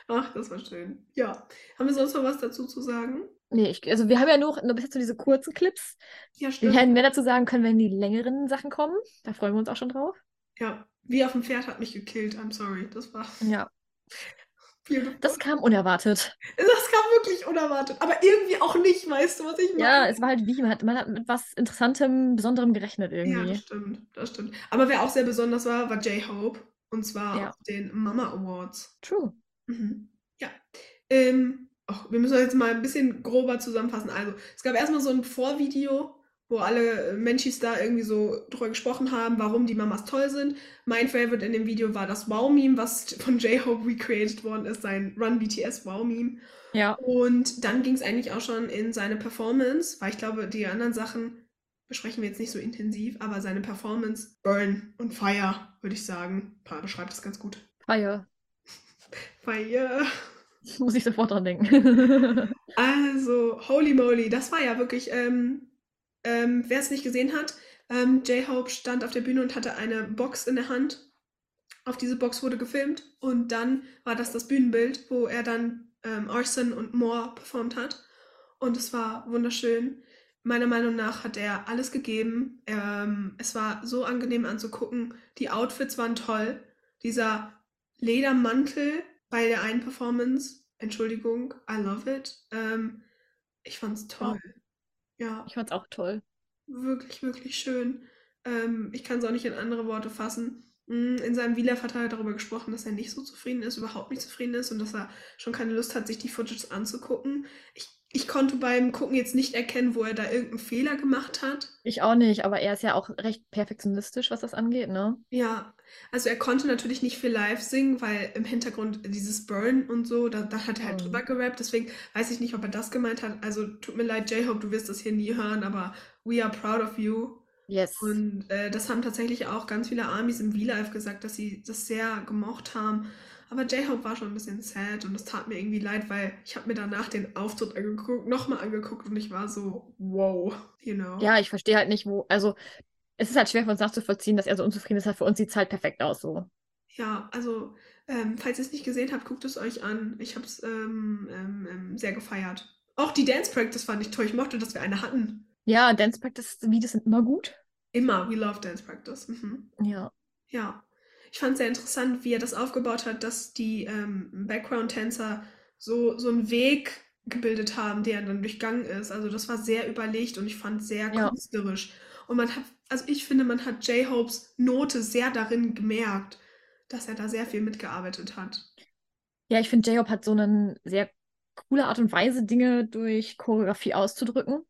Ach, das war schön. Ja. Haben wir sonst noch was dazu zu sagen? Nee, ich, also wir haben ja nur, nur bis jetzt so diese kurzen Clips. Ja, Wir stimmt. werden mehr dazu sagen können, wenn die längeren Sachen kommen. Da freuen wir uns auch schon drauf. Ja. Wie auf dem Pferd hat mich gekillt. I'm sorry. Das war Ja. beautiful. Das kam unerwartet. Das kam wirklich unerwartet. Aber irgendwie auch nicht, weißt du, was ich meine? Ja, es war halt wie, man hat, man hat mit was Interessantem, Besonderem gerechnet Ja, irgendwie. das stimmt, das stimmt. Aber wer auch sehr besonders war, war J-Hope. Und zwar Ja. auf den Mama Awards. True. Mhm. Ja. Ähm, ach, wir müssen jetzt mal ein bisschen grober zusammenfassen. Also, es gab erstmal so ein Vorvideo, wo alle äh, Menschis da irgendwie so drüber gesprochen haben, warum die Mamas toll sind. Mein Favorite in dem Video war das Wow-Meme, was von J-Hope recreated worden ist, sein Run BTS Wow-Meme. Ja. Und dann ging es eigentlich auch schon in seine Performance, weil ich glaube, die anderen Sachen besprechen wir jetzt nicht so intensiv, aber seine Performance, Burn und Fire, würde ich sagen. Pa beschreibt das ganz gut. Feier. Fire. Muss ich sofort dran denken. Also, holy moly, das war ja wirklich, ähm, ähm, wer es nicht gesehen hat, ähm, J-Hope stand auf der Bühne und hatte eine Box in der Hand. Auf diese Box wurde gefilmt und dann war das das Bühnenbild, wo er dann ähm, Arson und Moore performt hat. Und es war wunderschön. Meiner Meinung nach hat er alles gegeben. Ähm, es war so angenehm anzugucken. Die Outfits waren toll. Dieser Ledermantel bei der einen Performance, Entschuldigung, I love it. Ähm, ich fand's toll. Ja, Ich fand's auch toll. wirklich, wirklich schön. Ähm, ich kann es auch nicht in andere Worte fassen. Mm, In seinem Wieler hat er darüber gesprochen, dass er nicht so zufrieden ist, überhaupt nicht zufrieden ist und dass er schon keine Lust hat, sich die Footage anzugucken. Ich, ich konnte beim Gucken jetzt nicht erkennen, wo er da irgendeinen Fehler gemacht hat. Ich auch nicht, aber er ist ja auch recht perfektionistisch, was das angeht, ne? Ja, also er konnte natürlich nicht viel live singen, weil im Hintergrund dieses Burn und so, da, da hat er halt Mhm. drüber gerappt, deswegen weiß ich nicht, ob er das gemeint hat. Also tut mir leid, J-Hope, du wirst das hier nie hören, aber we are proud of you. Yes. Und äh, das haben tatsächlich auch ganz viele Armies im V-Live gesagt, dass sie das sehr gemocht haben. Aber J-Hope war schon ein bisschen sad und es tat mir irgendwie leid, weil ich habe mir danach den Auftritt angeguckt, nochmal angeguckt und ich war so, wow, you know. Ja, ich verstehe halt nicht, wo, also es ist halt schwer für uns nachzuvollziehen, dass er so unzufrieden ist. Halt Für uns sieht es halt perfekt aus so. Ja, also, ähm, falls ihr es nicht gesehen habt, guckt es euch an. Ich habe es ähm, ähm, ähm, sehr gefeiert. Auch die Dance Practice fand ich toll. Ich mochte, dass wir eine hatten. Ja, Dance Practice Videos sind immer gut. Immer. We love Dance Practice. Mhm. Ja. Ja. Ich fand es sehr interessant, wie er das aufgebaut hat, dass die ähm, Background-Tänzer so, so einen Weg gebildet haben, der dann durchgangen ist. Also das war sehr überlegt und ich fand sehr Ja. künstlerisch. Und man hat, also ich finde, man hat J-Hopes Note sehr darin gemerkt, dass er da sehr viel mitgearbeitet hat. Ja, ich finde, J-Hope hat so eine sehr coole Art und Weise, Dinge durch Choreografie auszudrücken.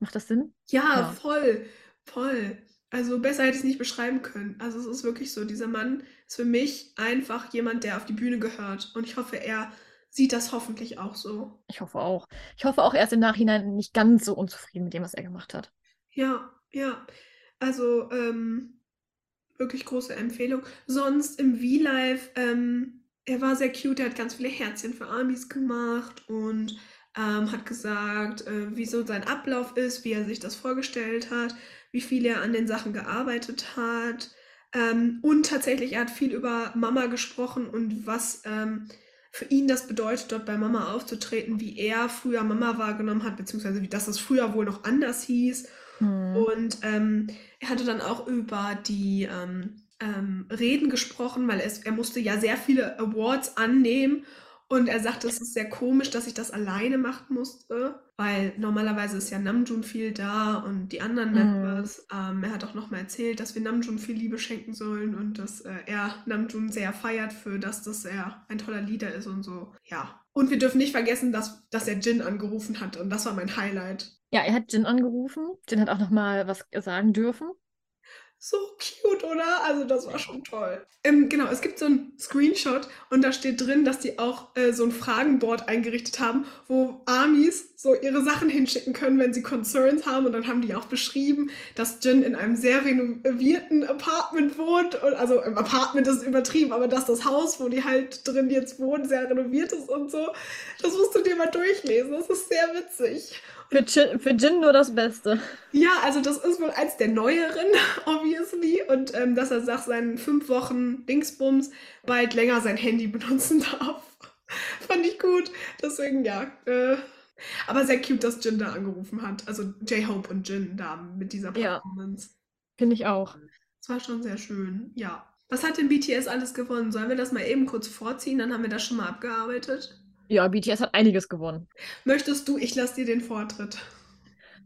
Macht das Sinn? Ja, Ja. voll, voll. Also besser hätte ich es nicht beschreiben können. Also es ist wirklich so, dieser Mann ist für mich einfach jemand, der auf die Bühne gehört. Und ich hoffe, er sieht das hoffentlich auch so. Ich hoffe auch. Ich hoffe auch, er ist im Nachhinein nicht ganz so unzufrieden mit dem, was er gemacht hat. Ja, ja. Also ähm, wirklich große Empfehlung. Sonst im V-Live, ähm, er war sehr cute, er hat ganz viele Herzchen für Amis gemacht und ähm, hat gesagt, äh, wie so sein Ablauf ist, wie er sich das vorgestellt hat, wie viel er an den Sachen gearbeitet hat. Ähm, und tatsächlich, er hat viel über Mama gesprochen und was ähm, für ihn das bedeutet, dort bei Mama aufzutreten, wie er früher Mama wahrgenommen hat, beziehungsweise wie das das früher wohl noch anders hieß. Hm. Und ähm, er hatte dann auch über die ähm, ähm, Reden gesprochen, weil es, er musste ja sehr viele Awards annehmen. Und er sagte, es ist sehr komisch, dass ich das alleine machen musste, weil normalerweise ist ja Namjoon viel da und die anderen Mhm. Members. Ähm, er hat auch nochmal erzählt, dass wir Namjoon viel Liebe schenken sollen und dass äh, er Namjoon sehr feiert für das, dass er ein toller Leader ist und so. Ja. Und wir dürfen nicht vergessen, dass, dass er Jin angerufen hat und das war mein Highlight. Ja, er hat Jin angerufen. Jin hat auch noch mal was sagen dürfen. So cute, oder? Also das war schon toll. Ähm, genau, es gibt so einen Screenshot und da steht drin, dass die auch äh, so ein Fragenboard eingerichtet haben, wo Amis so ihre Sachen hinschicken können, wenn sie Concerns haben. Und dann haben die auch beschrieben, dass Jin in einem sehr renovierten Apartment wohnt. Und, also im Apartment ist übertrieben, aber dass das Haus, wo die halt drin jetzt wohnen, sehr renoviert ist und so. Das musst du dir mal durchlesen. Das ist sehr witzig. Für Jin, für Jin nur das Beste. Ja, also das ist wohl eins der neueren, obviously. Und ähm, dass er nach seinen fünf Wochen Dingsbums bald länger sein Handy benutzen darf. Fand ich gut. Deswegen, ja. Äh, aber sehr cute, dass Jin da angerufen hat. Also J-Hope und Jin da mit dieser Ja. Performance. Finde ich auch. Das war schon sehr schön. Ja. Was hat denn BTS alles gewonnen? Sollen wir das mal eben kurz vorziehen? Dann haben wir das schon mal abgearbeitet. Ja, BTS hat einiges gewonnen. Möchtest du? Ich lasse dir den Vortritt.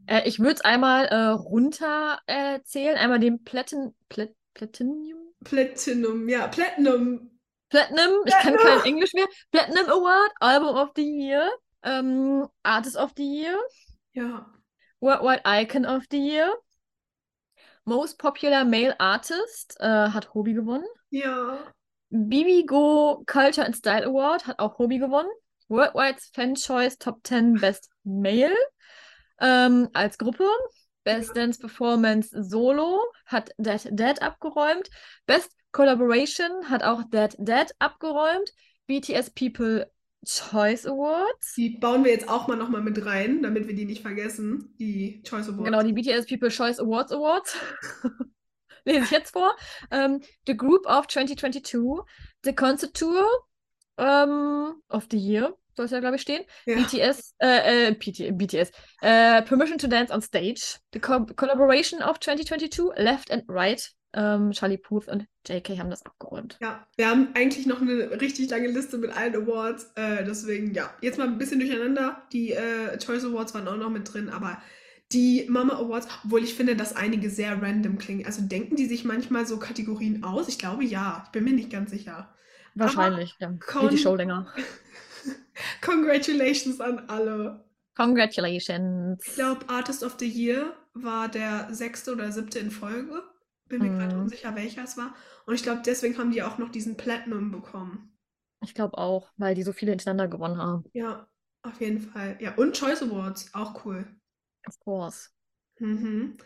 Äh, ich würde es einmal äh, runter äh, zählen. Einmal den Platin, Plat, Platinum? Platinum, ja, Platinum. Platinum, ich kann kein Englisch mehr. Platinum Award, Album of the Year, ähm, Artist of the Year, Ja. Worldwide Icon of the Year, Most Popular Male Artist äh, hat Hobie gewonnen. Ja. Bibigo Culture and Style Award hat auch Hobie gewonnen. Worldwide Fan Choice Top 10 Best Male ähm, als Gruppe. Best Dance Performance Solo hat Dead Dead abgeräumt. Best Collaboration hat auch Dead Dead abgeräumt. BTS People Choice Awards. Die bauen wir jetzt auch mal nochmal mit rein, damit wir die nicht vergessen. Die Choice Awards. Genau, die BTS People Choice Awards Awards. Lese ich jetzt vor. Ähm, the Group of 2022, The Concert Tour ähm, of the Year, soll es ja, glaube ich, stehen. Ja. BTS, äh, äh, PT, BTS, äh, Permission to Dance on Stage, The Co Collaboration of 2022, Left and Right. Ähm, Charlie Puth und JK haben das abgeräumt. Ja, wir haben eigentlich noch eine richtig lange Liste mit allen Awards. Äh, deswegen, ja, jetzt mal ein bisschen durcheinander. Die äh, Choice Awards waren auch noch mit drin, aber die Mama Awards, obwohl ich finde, dass einige sehr random klingen. Also denken die sich manchmal so Kategorien aus? Ich glaube ja. Ich bin mir nicht ganz sicher. Wahrscheinlich, ja. Geht die Show länger. Congratulations an alle. Congratulations. Ich glaube, Artist of the Year war der sechste oder siebte in Folge. Bin mir gerade Mhm. unsicher, welcher es war. Und ich glaube, deswegen haben die auch noch diesen Platinum bekommen. Ich glaube auch, weil die so viele hintereinander gewonnen haben. Ja, auf jeden Fall. Ja, und Choice Awards, auch cool. Of course. Mhm.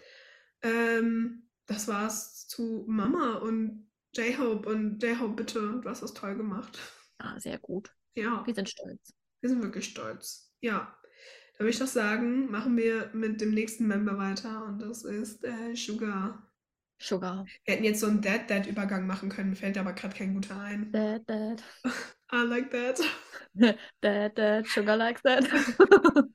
Ähm, das war's zu Mama und J-Hope. Und J-Hope, bitte, du hast das toll gemacht. Ah, sehr gut. Ja, Wir sind stolz. wir sind wirklich stolz. Ja, da würde ich doch sagen, machen wir mit dem nächsten Member weiter. Und das ist äh, Sugar. Sugar. Wir hätten jetzt so einen Dad-Dad-Übergang machen können, mir fällt aber gerade kein guter ein. Dad, dad. I like that. Dad, dad. Sugar likes that.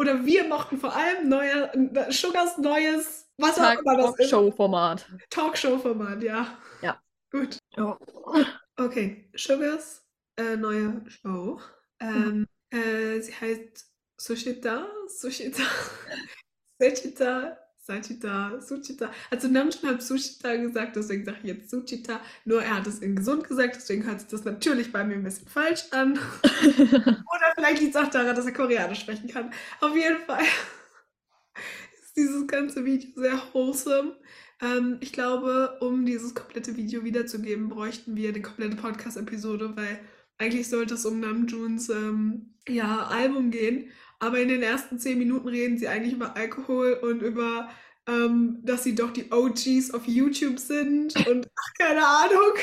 Oder wir mochten vor allem neue, Sugars neues, was auch immer das ist. Talkshow-Format. Talkshow-Format, ja. Ja. Gut. Ja. Okay, Sugars äh, neue Show. Ähm, äh, sie heißt Sushita, Sushita, Sushita, Sachita, Suchita. Also Namjoon hat Sushita gesagt, deswegen sage ich jetzt Suchita. Nur er hat es in gesund gesagt, deswegen hört sich das natürlich bei mir ein bisschen falsch an. Oder vielleicht liegt es auch daran, dass er Koreanisch sprechen kann. Auf jeden Fall ist dieses ganze Video sehr wholesome. Ähm, ich glaube, um dieses komplette Video wiederzugeben, bräuchten wir die komplette Podcast-Episode, weil eigentlich sollte es um Namjoons ähm, ja, Album gehen. Aber in den ersten zehn Minuten reden sie eigentlich über Alkohol und über, ähm, dass sie doch die OGs auf YouTube sind und ach, keine Ahnung.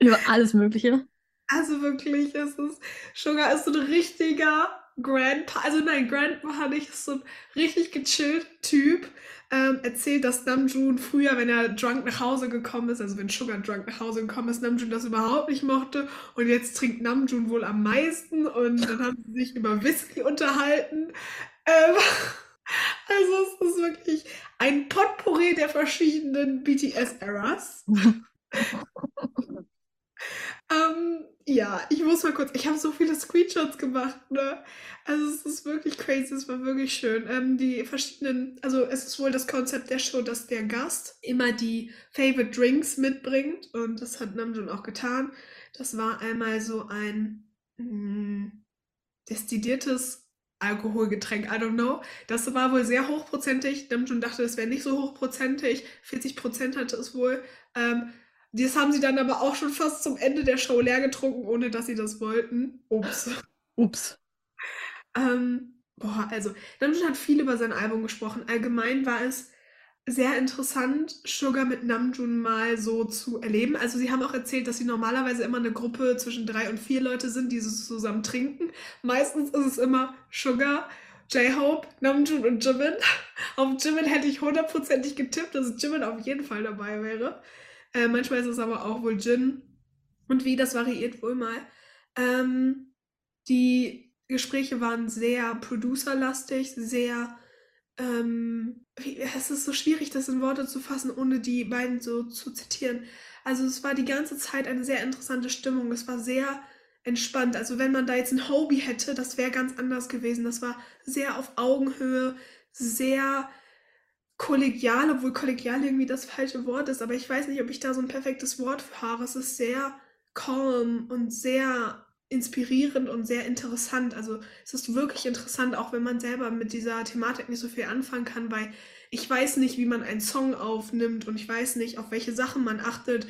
Über alles Mögliche. Also wirklich, es ist, Sugar ist so ein richtiger Grandpa, also nein, Grandpa nicht, ist so ein richtig gechillt Typ. Ähm, erzählt, dass Namjoon früher, wenn er drunk nach Hause gekommen ist, also wenn Sugar drunk nach Hause gekommen ist, Namjoon das überhaupt nicht mochte. Und jetzt trinkt Namjoon wohl am meisten und dann haben sie sich über Whisky unterhalten. Ähm, also es ist wirklich ein Potpourri der verschiedenen BTS-Eras. Ähm, ja, ich muss mal kurz, ich habe so viele Screenshots gemacht, ne? Also es ist wirklich crazy, es war wirklich schön. Ähm, die verschiedenen, also es ist wohl das Konzept der Show, dass der Gast immer die Favorite Drinks mitbringt und das hat Namjoon auch getan. Das war einmal so ein mh, hm, destilliertes Alkoholgetränk, I don't know. Das war wohl sehr hochprozentig. Namjoon dachte, es wäre nicht so hochprozentig. 40% hatte es wohl. Ähm, das haben sie dann aber auch schon fast zum Ende der Show leer getrunken, ohne dass sie das wollten. Ups. Ups. Ähm, boah, also, Namjoon hat viel über sein Album gesprochen. Allgemein war es sehr interessant, Sugar mit Namjoon mal so zu erleben. Also sie haben auch erzählt, dass sie normalerweise immer eine Gruppe zwischen drei und vier Leute sind, die so zusammen trinken. Meistens ist es immer Sugar, J-Hope, Namjoon und Jimin. Auf Jimin hätte ich hundertprozentig getippt, dass Jimin auf jeden Fall dabei wäre. Äh, manchmal ist es aber auch wohl Gin. Und wie, das variiert wohl mal. Ähm, die Gespräche waren sehr producerlastig, sehr. Ähm, es ist so schwierig, das in Worte zu fassen, ohne die beiden so zu zitieren. Also es war die ganze Zeit eine sehr interessante Stimmung. Es war sehr entspannt. Also wenn man da jetzt ein Hobby hätte, das wäre ganz anders gewesen. Das war sehr auf Augenhöhe, sehr kollegial, obwohl kollegial irgendwie das falsche Wort ist, aber ich weiß nicht, ob ich da so ein perfektes Wort für habe. Es ist sehr calm und sehr inspirierend und sehr interessant. Also es ist wirklich interessant, auch wenn man selber mit dieser Thematik nicht so viel anfangen kann, weil ich weiß nicht, wie man einen Song aufnimmt und ich weiß nicht, auf welche Sachen man achtet.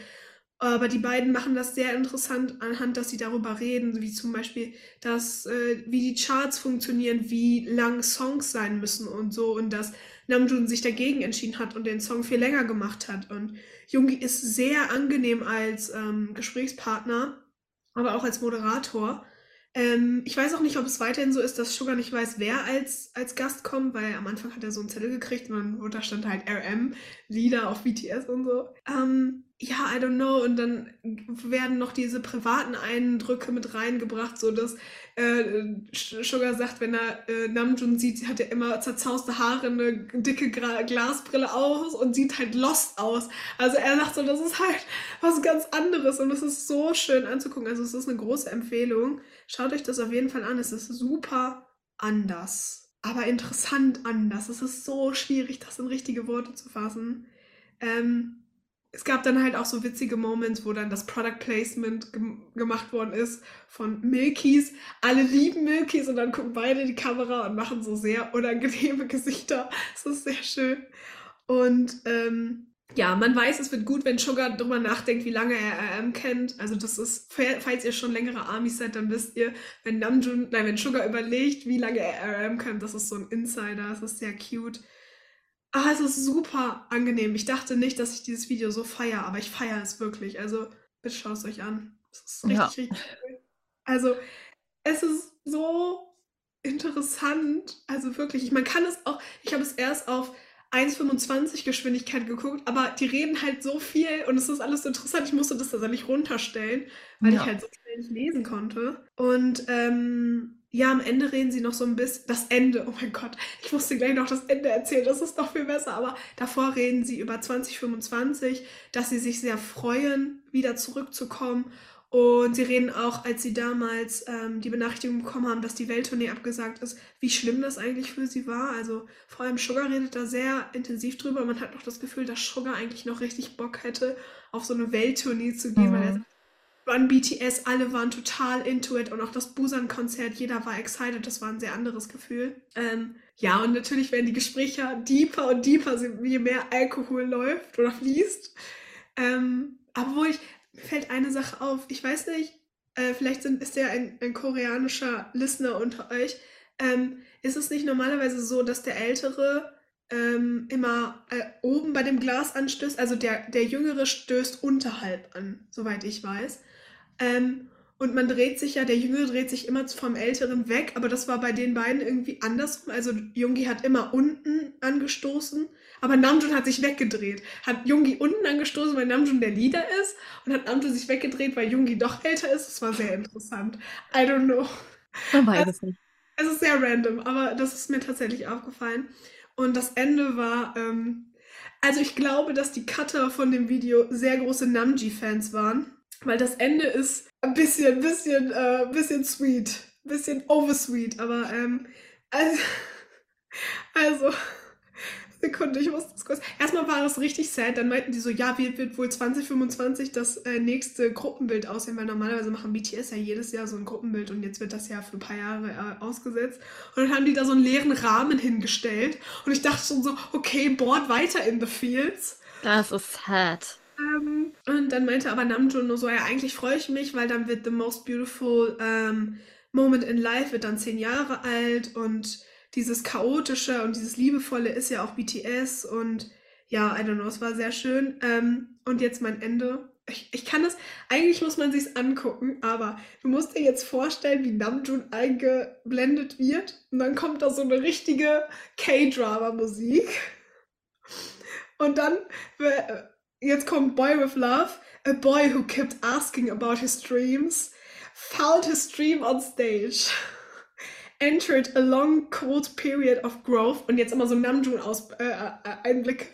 Aber die beiden machen das sehr interessant anhand, dass sie darüber reden, wie zum Beispiel, dass, äh, wie die Charts funktionieren, wie lang Songs sein müssen und so und dass Namjoon sich dagegen entschieden hat und den Song viel länger gemacht hat. Und Jungi ist sehr angenehm als ähm, Gesprächspartner, aber auch als Moderator. Ähm, ich weiß auch nicht, ob es weiterhin so ist, dass Sugar nicht weiß, wer als, als Gast kommt, weil am Anfang hat er so einen Zettel gekriegt und dann da stand halt RM, Lieder auf BTS und so. Ähm, ja, I don't know. Und dann werden noch diese privaten Eindrücke mit reingebracht, so dass äh, Sugar sagt, wenn er äh, Namjoon sieht, hat er immer zerzauste Haare, eine dicke Gra Glasbrille aus und sieht halt lost aus. Also er sagt so, das ist halt was ganz anderes und es ist so schön anzugucken. Also es ist eine große Empfehlung. Schaut euch das auf jeden Fall an. Es ist super anders, aber interessant anders. Es ist so schwierig, das in richtige Worte zu fassen. Ähm, es gab dann halt auch so witzige Moments, wo dann das Product Placement gem gemacht worden ist von Milkies. Alle lieben Milkies und dann gucken beide in die Kamera und machen so sehr unangenehme Gesichter. Das ist sehr schön. Und ähm, ja, man weiß, es wird gut, wenn Sugar drüber nachdenkt, wie lange er RM kennt. Also das ist, falls ihr schon längere Armies seid, dann wisst ihr, wenn Namjoon, nein, wenn Sugar überlegt, wie lange er RM kennt, das ist so ein Insider, das ist sehr cute. Ah, es ist super angenehm. Ich dachte nicht, dass ich dieses Video so feiere, aber ich feiere es wirklich. Also, bitte schaut es euch an. Es ist richtig, Ja. richtig cool. Also, es ist so interessant. Also wirklich, man kann es auch, ich habe es erst auf 1,25 Geschwindigkeit geguckt, aber die reden halt so viel und es ist alles so interessant. Ich musste das tatsächlich runterstellen, weil Ja. ich halt so schnell nicht lesen konnte. Und ähm, ja, am Ende reden sie noch so ein bisschen, das Ende, oh mein Gott, ich musste gleich noch das Ende erzählen, das ist doch viel besser, aber davor reden sie über 2025, dass sie sich sehr freuen, wieder zurückzukommen. Und sie reden auch, als sie damals ähm, die Benachrichtigung bekommen haben, dass die Welttournee abgesagt ist, wie schlimm das eigentlich für sie war. Also vor allem Sugar redet da sehr intensiv drüber. Man hat noch das Gefühl, dass Sugar eigentlich noch richtig Bock hätte, auf so eine Welttournee zu gehen, weil er Mhm. Run BTS, alle waren total into it und auch das Busan-Konzert, jeder war excited, das war ein sehr anderes Gefühl. Ähm, ja, und natürlich werden die Gespräche deeper und deeper, je mehr Alkohol läuft oder fließt. Ähm, wo ich, mir fällt eine Sache auf, ich weiß nicht, äh, vielleicht sind, ist der ein, ein koreanischer Listener unter euch. Ähm, ist es nicht normalerweise so, dass der Ältere ähm, immer äh, oben bei dem Glas anstößt? Also der, der Jüngere stößt unterhalb an, soweit ich weiß. Ähm, und man dreht sich ja, der Jüngere dreht sich immer vom Älteren weg, aber das war bei den beiden irgendwie andersrum. Also Jungi hat immer unten angestoßen, aber Namjoon hat sich weggedreht. Hat Jungi unten angestoßen, weil Namjoon der Leader ist und hat Namjoon sich weggedreht, weil Jungi doch älter ist. Das war sehr interessant. I don't know. Man weiß es nicht. Es ist sehr random, aber das ist mir tatsächlich aufgefallen. Und das Ende war, ähm, also ich glaube, dass die Cutter von dem Video sehr große Namji-Fans waren, weil das Ende ist ein bisschen, bisschen, äh, bisschen sweet, bisschen oversweet, aber ähm, also, also Sekunde, ich muss das kurz. Erstmal war das richtig sad. Dann meinten die so, ja, wie wird wohl 2025 das äh, nächste Gruppenbild aussehen? Weil normalerweise machen BTS ja jedes Jahr so ein Gruppenbild und jetzt wird das ja für ein paar Jahre äh, ausgesetzt. Und dann haben die da so einen leeren Rahmen hingestellt. Und ich dachte schon so, okay, board weiter in the fields. Das ist sad. Ähm, und dann meinte aber Namjoon nur so, ja, eigentlich freue ich mich, weil dann wird The Most Beautiful ähm, Moment in Life wird dann zehn Jahre alt und dieses chaotische und dieses liebevolle ist ja auch BTS und ja, I don't know, es war sehr schön. Ähm, und jetzt mein Ende. Ich, ich kann das, eigentlich muss man sich's angucken, aber du musst dir jetzt vorstellen, wie Namjoon eingeblendet wird und dann kommt da so eine richtige K-Drama-Musik. Und dann, äh, jetzt kommt Boy with Love, a boy who kept asking about his dreams, found his dream on stage, entered a long cold period of growth und jetzt immer so Namjoon aus äh, äh, äh Einblick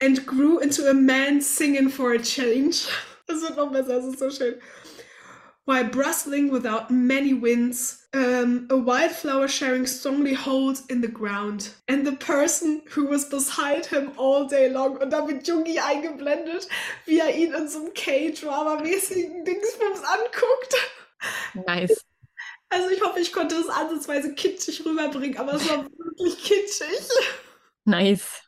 and grew into a man singing for a change. Das wird noch besser, das ist so schön. While bristling without many winds, um, a wildflower sharing strongly holds in the ground. And the person who was beside him all day long. Und da wird Jungi eingeblendet, wie er ihn in so einem K-Drama-mäßigen Dingsbums anguckt. Nice. Also ich hoffe, ich konnte das ansatzweise kitschig rüberbringen, aber es war wirklich kitschig. Nice.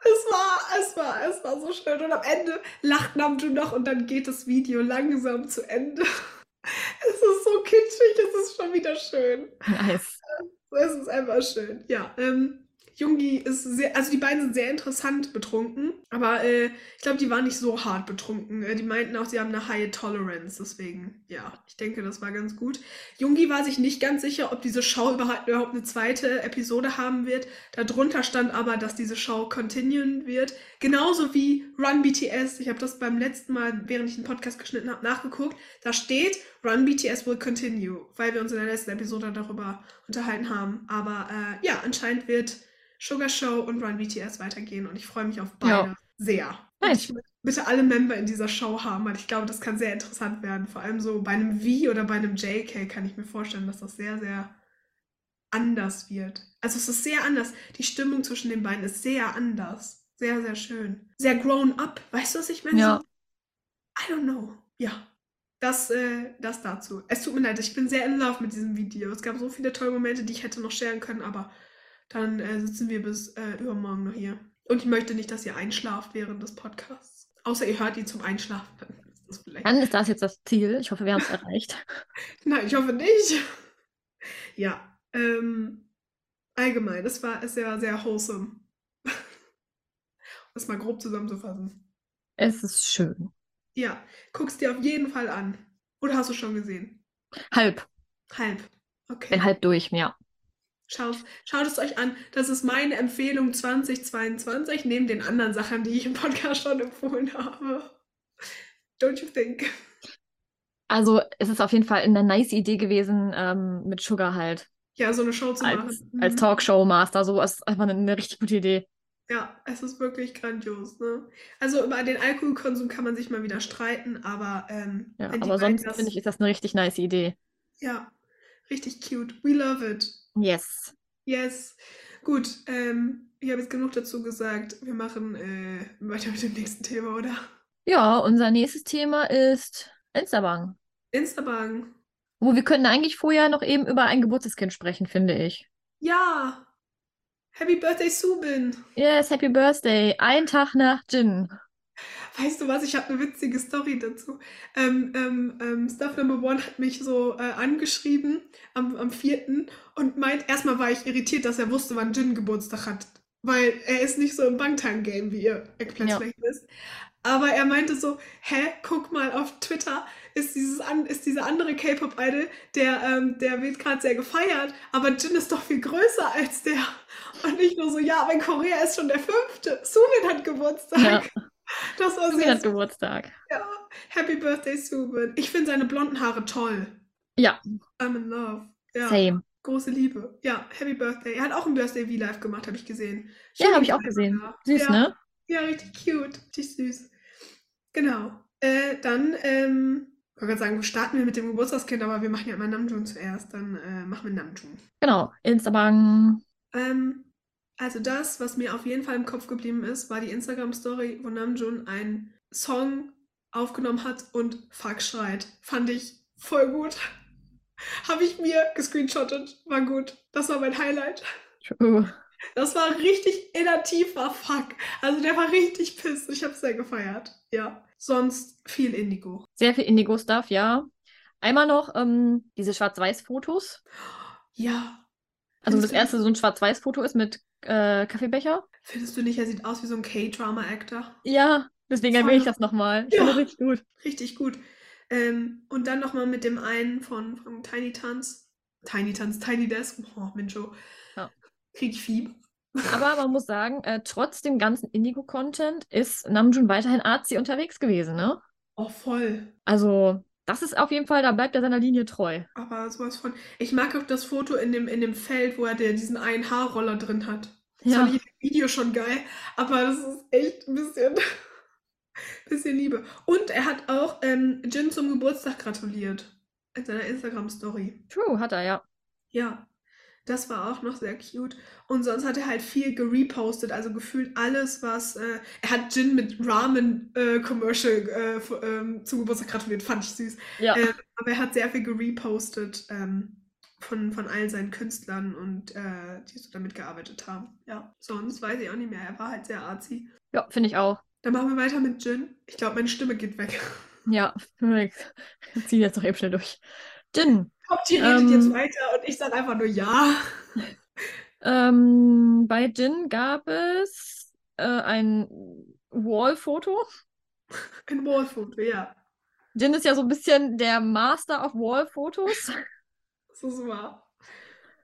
Es war, es war, es war so schön. Und am Ende lacht Namjoon noch und dann geht das Video langsam zu Ende. Es ist so kitschig, es ist schon wieder schön. Nice. Es ist einfach schön. Ja, ähm, Jungi ist sehr, also die beiden sind sehr interessant betrunken, aber äh, ich glaube, die waren nicht so hart betrunken. Äh, die meinten auch, sie haben eine high tolerance, deswegen, ja, ich denke, das war ganz gut. Jungi war sich nicht ganz sicher, ob diese Show überhaupt, überhaupt eine zweite Episode haben wird. Darunter stand aber, dass diese Show continuen wird. Genauso wie Run BTS. Ich habe das beim letzten Mal, während ich den Podcast geschnitten habe, nachgeguckt. Da steht, Run BTS will continue, weil wir uns in der letzten Episode darüber unterhalten haben. Aber äh, ja, anscheinend wird Sugar Show und Run BTS weitergehen und ich freue mich auf beide Ja. sehr. Nice. ich möchte bitte alle Member in dieser Show haben, weil ich glaube, das kann sehr interessant werden. Vor allem so bei einem V oder bei einem JK kann ich mir vorstellen, dass das sehr, sehr anders wird. Also es ist sehr anders. Die Stimmung zwischen den beiden ist sehr anders. Sehr, sehr schön. Sehr grown up. Weißt du, was ich meine? Ja. I don't know. Ja. Das, äh, das dazu. Es tut mir leid, ich bin sehr in love mit diesem Video. Es gab so viele tolle Momente, die ich hätte noch sharen können, aber dann äh, sitzen wir bis äh, übermorgen noch hier. Und ich möchte nicht, dass ihr einschlaft während des Podcasts. Außer ihr hört ihn zum Einschlafen. Dann ist das vielleicht. Dann ist das jetzt das Ziel. Ich hoffe, wir haben es erreicht. Nein, ich hoffe nicht. Ja, ähm, allgemein, es war sehr, sehr wholesome. Um das mal grob zusammenzufassen. Es ist schön. Ja, guck's dir auf jeden Fall an. Oder hast du schon gesehen? Halb. Halb. Okay. Bin halb durch, ja. Schaut, schaut es euch an. Das ist meine Empfehlung 2022, neben den anderen Sachen, die ich im Podcast schon empfohlen habe. Don't you think? Also es ist auf jeden Fall eine nice Idee gewesen ähm, mit Sugar halt. Ja, so eine Show zu Als, machen. als Mhm. Talkshow-Master. So ist einfach eine, eine richtig gute Idee. Ja, es ist wirklich grandios, ne? Also über den Alkoholkonsum kann man sich mal wieder streiten, aber ähm, Ja, aber sonst finde ich, ist das eine richtig nice Idee. ja, richtig cute. We love it. Yes. Yes. Gut, ähm, ich habe jetzt genug dazu gesagt. Wir machen äh, weiter mit dem nächsten Thema, oder? Ja, unser nächstes Thema ist Instabank. Instabank. Wo wir können eigentlich vorher noch eben über ein Geburtstagskind sprechen, finde ich. Ja. Happy Birthday, Subin. Yes, Happy Birthday. Ein Tag nach Jin. Weißt du was? Ich habe eine witzige Story dazu. Ähm, ähm, ähm, Stuff Number One hat mich so äh, angeschrieben am, am 4. und meint, erstmal war ich irritiert, dass er wusste, wann Jin Geburtstag hat. Weil er ist nicht so im Bangtan-Game, wie ihr Eggplant Ja. wisst. Aber er meinte so, hä, guck mal, auf Twitter ist, dieses an, ist dieser andere K-Pop-Idol, der, ähm, der wird gerade sehr gefeiert, aber Jin ist doch viel größer als der. Und ich nur so, ja, aber in Korea ist schon der fünfte. Subin hat Geburtstag. Ja. Das war Subin hat Geburtstag. ja, Happy Birthday, Subin. Ich finde seine blonden Haare toll. Ja, I'm in love. Ja, same. große Liebe. Ja, Happy Birthday. Er hat auch ein Birthday V-Live gemacht, habe ich gesehen. Ja, habe ich auch gesehen. Bilder. Süß, ja, ne? Ja, richtig cute. Richtig süß. Genau. Äh, dann, ähm, ich wollte gerade sagen, starten wir mit dem Geburtstagskind, aber wir machen ja immer Namjoon zuerst. Dann äh, machen wir Namjoon. Genau, Instabank. Ähm, also das, was mir auf jeden Fall im Kopf geblieben ist, war die Instagram-Story, wo Namjoon einen Song aufgenommen hat und Fuck schreit. Fand ich voll gut. Habe ich mir gescreenshottet. War gut. Das war mein Highlight. True. Das war richtig innertiefer Fuck. Also der war richtig piss. Ich habe es sehr gefeiert. Ja. Sonst viel Indigo. Sehr viel Indigo-Stuff, ja. Einmal noch ähm, diese Schwarz-Weiß-Fotos. Ja. Also das erste so ein Schwarz-Weiß-Foto ist mit äh, Kaffeebecher. Findest du nicht, er sieht aus wie so ein K-Drama-Actor? Ja, deswegen erwähne ich das nochmal. Ich Ja. finde das richtig gut. Richtig gut. Ähm, und dann nochmal mit dem einen von, von Tiny Tanz. Tiny Tanz, Tiny Desk. Oh, Mincho. Ja. Krieg ich Fieber. Aber man muss sagen, äh, trotz dem ganzen Indigo-Content ist Namjoon weiterhin artsy unterwegs gewesen, ne? Oh, voll. Also, das ist auf jeden Fall, da bleibt er seiner Linie treu. Aber sowas von. Ich mag auch das Foto in dem, in dem Feld, wo er der, diesen einen Haarroller drin hat. Das Ja. fand ich im Video schon geil. Aber das ist echt ein bisschen, bisschen Liebe. Und er hat auch ähm, Jin zum Geburtstag gratuliert. In seiner Instagram-Story. True, hat er, ja. Ja, das war auch noch sehr cute. Und sonst hat er halt viel gerepostet, also gefühlt alles, was. Äh, er hat Jin mit Ramen-Commercial äh, f- ähm, zum Geburtstag gratuliert, fand ich süß. Ja. Ähm, aber er hat sehr viel gerepostet ähm, von, von all seinen Künstlern und äh, die so damit gearbeitet haben. Ja, sonst weiß ich auch nicht mehr. Er war halt sehr artsy. Ja, finde ich auch. Dann machen wir weiter mit Jin. Ich glaube, meine Stimme geht weg. Ja, ich ziehe jetzt noch eben schnell durch. Jin. Hauptji redet jetzt Ähm. weiter und ich sage einfach nur ja. Ähm, bei Jin gab es äh, ein Wall-Foto. Ein Wallfoto, ja. Jin ist ja so ein bisschen der Master of Wall-Fotos. Das ist wahr.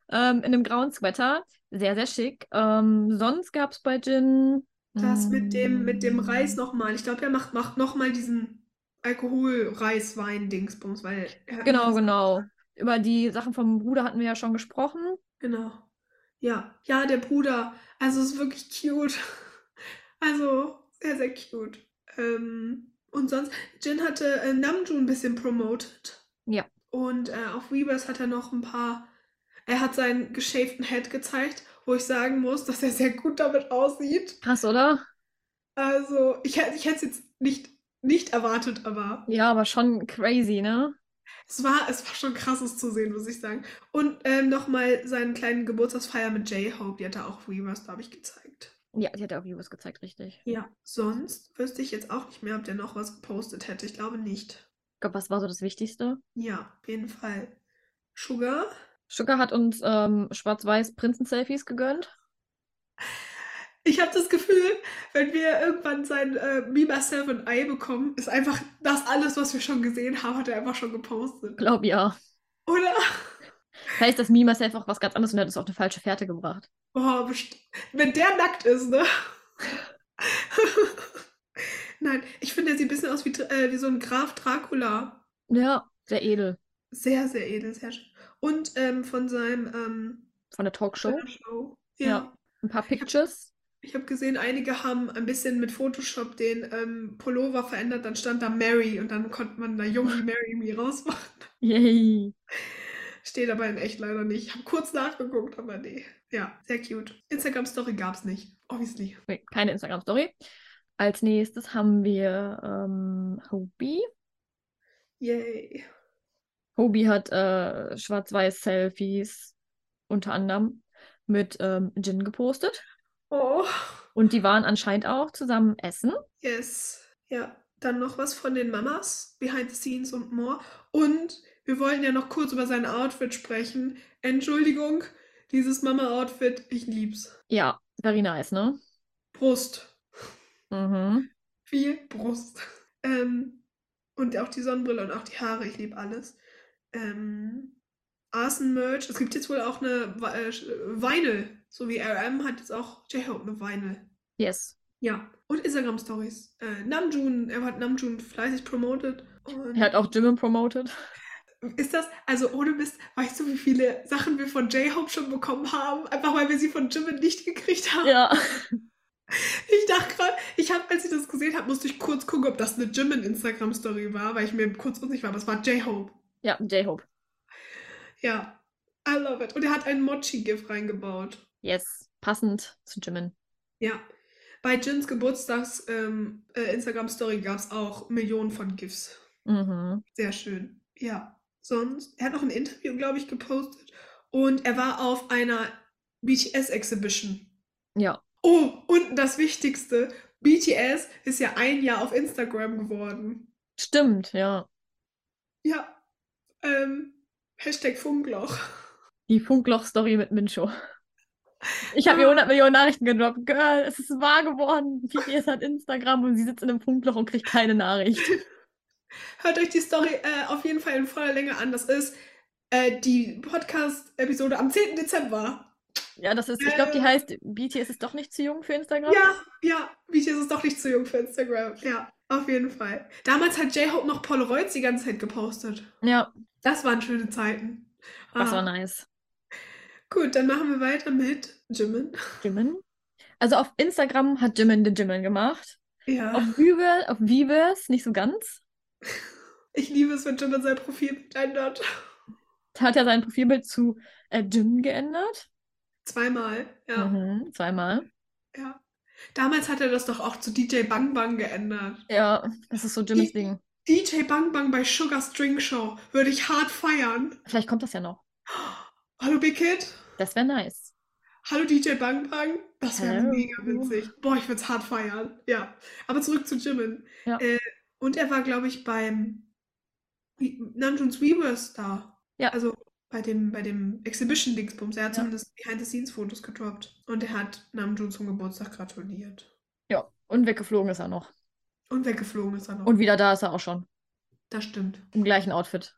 ähm, in einem grauen Sweater. Sehr, sehr schick. Ähm, sonst gab es bei Jin. Das mit dem, mit dem mm, Reis nochmal. Ich glaube, er macht, macht nochmal diesen Alkohol-Reis-Wein-Dingsbums, weil er Genau, genau. Über die Sachen vom Bruder hatten wir ja schon gesprochen. Genau. Ja, ja, der Bruder. Also ist wirklich cute. Also sehr, sehr cute. Ähm, und sonst, Jin hatte äh, Namjoon ein bisschen promoted. Ja. Und äh, auf Weavers hat er noch ein paar. Er hat seinen geschäften Head gezeigt, wo ich sagen muss, dass er sehr gut damit aussieht. Krass, oder? Also, ich, ich hätte es jetzt nicht, nicht erwartet, aber Ja, aber schon crazy, ne? Es war, es war schon krasses zu sehen, muss ich sagen. Und ähm, nochmal seinen kleinen Geburtstagsfeier mit J-Hope, die hat er auch Weavers, glaube ich, gezeigt. Ja, die hat er auf Videos gezeigt, richtig. Ja. Sonst wüsste ich jetzt auch nicht mehr, ob der noch was gepostet hätte. Ich glaube nicht. Ich glaube, was war so das Wichtigste? Ja, auf jeden Fall. Sugar? Sugar hat uns ähm, schwarz-weiß Prinzen-Selfies gegönnt. Ich habe das Gefühl, wenn wir irgendwann sein äh, Me, Myself and I bekommen, ist einfach das alles, was wir schon gesehen haben, hat er einfach schon gepostet. Glaub ja. Oder? Vielleicht ist das Meme ist einfach was ganz anderes und hat es auf eine falsche Fährte gebracht. Boah, wenn der nackt ist, ne? Nein, ich finde, er sieht ein bisschen aus wie, äh, wie so ein Graf Dracula. Ja, sehr edel. Sehr, sehr edel, sehr schön. Und ähm, von seinem ähm, Von der Talkshow. Show. Ja. Ja. Ein paar Pictures. Ich habe gesehen, einige haben ein bisschen mit Photoshop den ähm, Pullover verändert, dann stand da Mary und dann konnte man da Jungi Mary Me rausmachen. Yay. Steht aber in echt leider nicht. Ich habe kurz nachgeguckt, aber nee. Ja, sehr cute. Instagram-Story gab es nicht, obviously. Nee, keine Instagram-Story. Als nächstes haben wir ähm, Hobie. Yay. Hobie hat äh, Schwarz-Weiß-Selfies unter anderem mit ähm, Jin gepostet. Oh, Und die waren anscheinend auch zusammen essen. yes. Ja, dann noch was von den Mamas, Behind the Scenes und more. Und wir wollten ja noch kurz über sein Outfit sprechen. Entschuldigung, dieses Mama-Outfit, ich lieb's. Ja, very nice, ne? Brust. Mhm. Viel Brust. Ähm, und auch die Sonnenbrille und auch die Haare, ich liebe alles. Ähm, Arsen-Merch. Es gibt jetzt wohl auch eine äh, Vinyl. So wie RM hat jetzt auch J-Hope eine Vinyl. Yes. Ja. Und Instagram-Stories. Äh, Namjoon, er hat Namjoon fleißig promotet. Und Er hat auch Jimin promoted. ist das, also ohne Mist, weißt du, wie viele Sachen wir von J-Hope schon bekommen haben? Einfach weil wir sie von Jimin nicht gekriegt haben. Ja. Ich dachte gerade, ich habe, als ich das gesehen habe, musste ich kurz gucken, ob das eine Jimin Instagram-Story war, weil ich mir kurz unsicher war, aber es war J-Hope. Ja, J-Hope. Ja, I love it. Und er hat ein Mochi-GIF reingebaut. Yes. Passend zu Jimin. Ja. Bei Jins Geburtstags ähm, äh, Instagram-Story gab es auch Millionen von GIFs. Mhm. Sehr schön. Ja. Sonst, er hat noch ein Interview, glaube ich, gepostet. Und er war auf einer BTS-Exhibition. Ja. Oh, und das Wichtigste, BTS ist ja ein Jahr auf Instagram geworden. Stimmt, ja. Ja. Ähm, Hashtag Funkloch. Die Funkloch-Story mit Mincho. Ich habe mir 100 Millionen Nachrichten gedroppt. Girl, es ist wahr geworden. BTS hat Instagram und sie sitzt in einem Funkloch und kriegt keine Nachricht. Hört euch die Story äh, auf jeden Fall in voller Länge an. Das ist äh, die Podcast-Episode am 10. Dezember. Ja, das ist, ich glaube, die heißt BTS ist doch nicht zu jung für Instagram. Ja, ja, BTS ist doch nicht zu jung für Instagram. Ja, auf jeden Fall. Damals hat J-Hope noch Polaroids die ganze Zeit gepostet. Ja, Das waren schöne Zeiten. das Ah, war nice. Gut, dann machen wir weiter mit Jimin. Jimin. Also auf Instagram hat Jimin den Jimin gemacht. Ja. Auf Viver, auf Vivers nicht so ganz. Ich liebe es, wenn Jimin sein Profil ändert. Da hat er sein Profilbild zu äh, Jin geändert. Zweimal, ja. Mhm, zweimal. ja. Damals hat er das doch auch zu DJ Bang Bang geändert. Ja, das ist so Jimins Die- Ding. DJ Bang Bang bei Sugar String Show würde ich hart feiern. Vielleicht kommt das ja noch. Hallo Big Kid. Das wäre nice. Hallo DJ Bang Bang. Das wäre mega witzig. Boah, ich würde es hart feiern. Ja. Aber zurück zu Jimin. Ja. Äh, und er war, glaube ich, beim Namjoon's Weavers da. Ja. Also bei dem, bei dem Exhibition-Dingsbums. Er hat Ja. zumindest Behind-the-Scenes-Fotos gedroppt. Und er hat Namjoon zum Geburtstag gratuliert. Ja, und weggeflogen ist er noch. Und weggeflogen ist er noch. Und wieder da ist er auch schon. das stimmt. Im gleichen Outfit.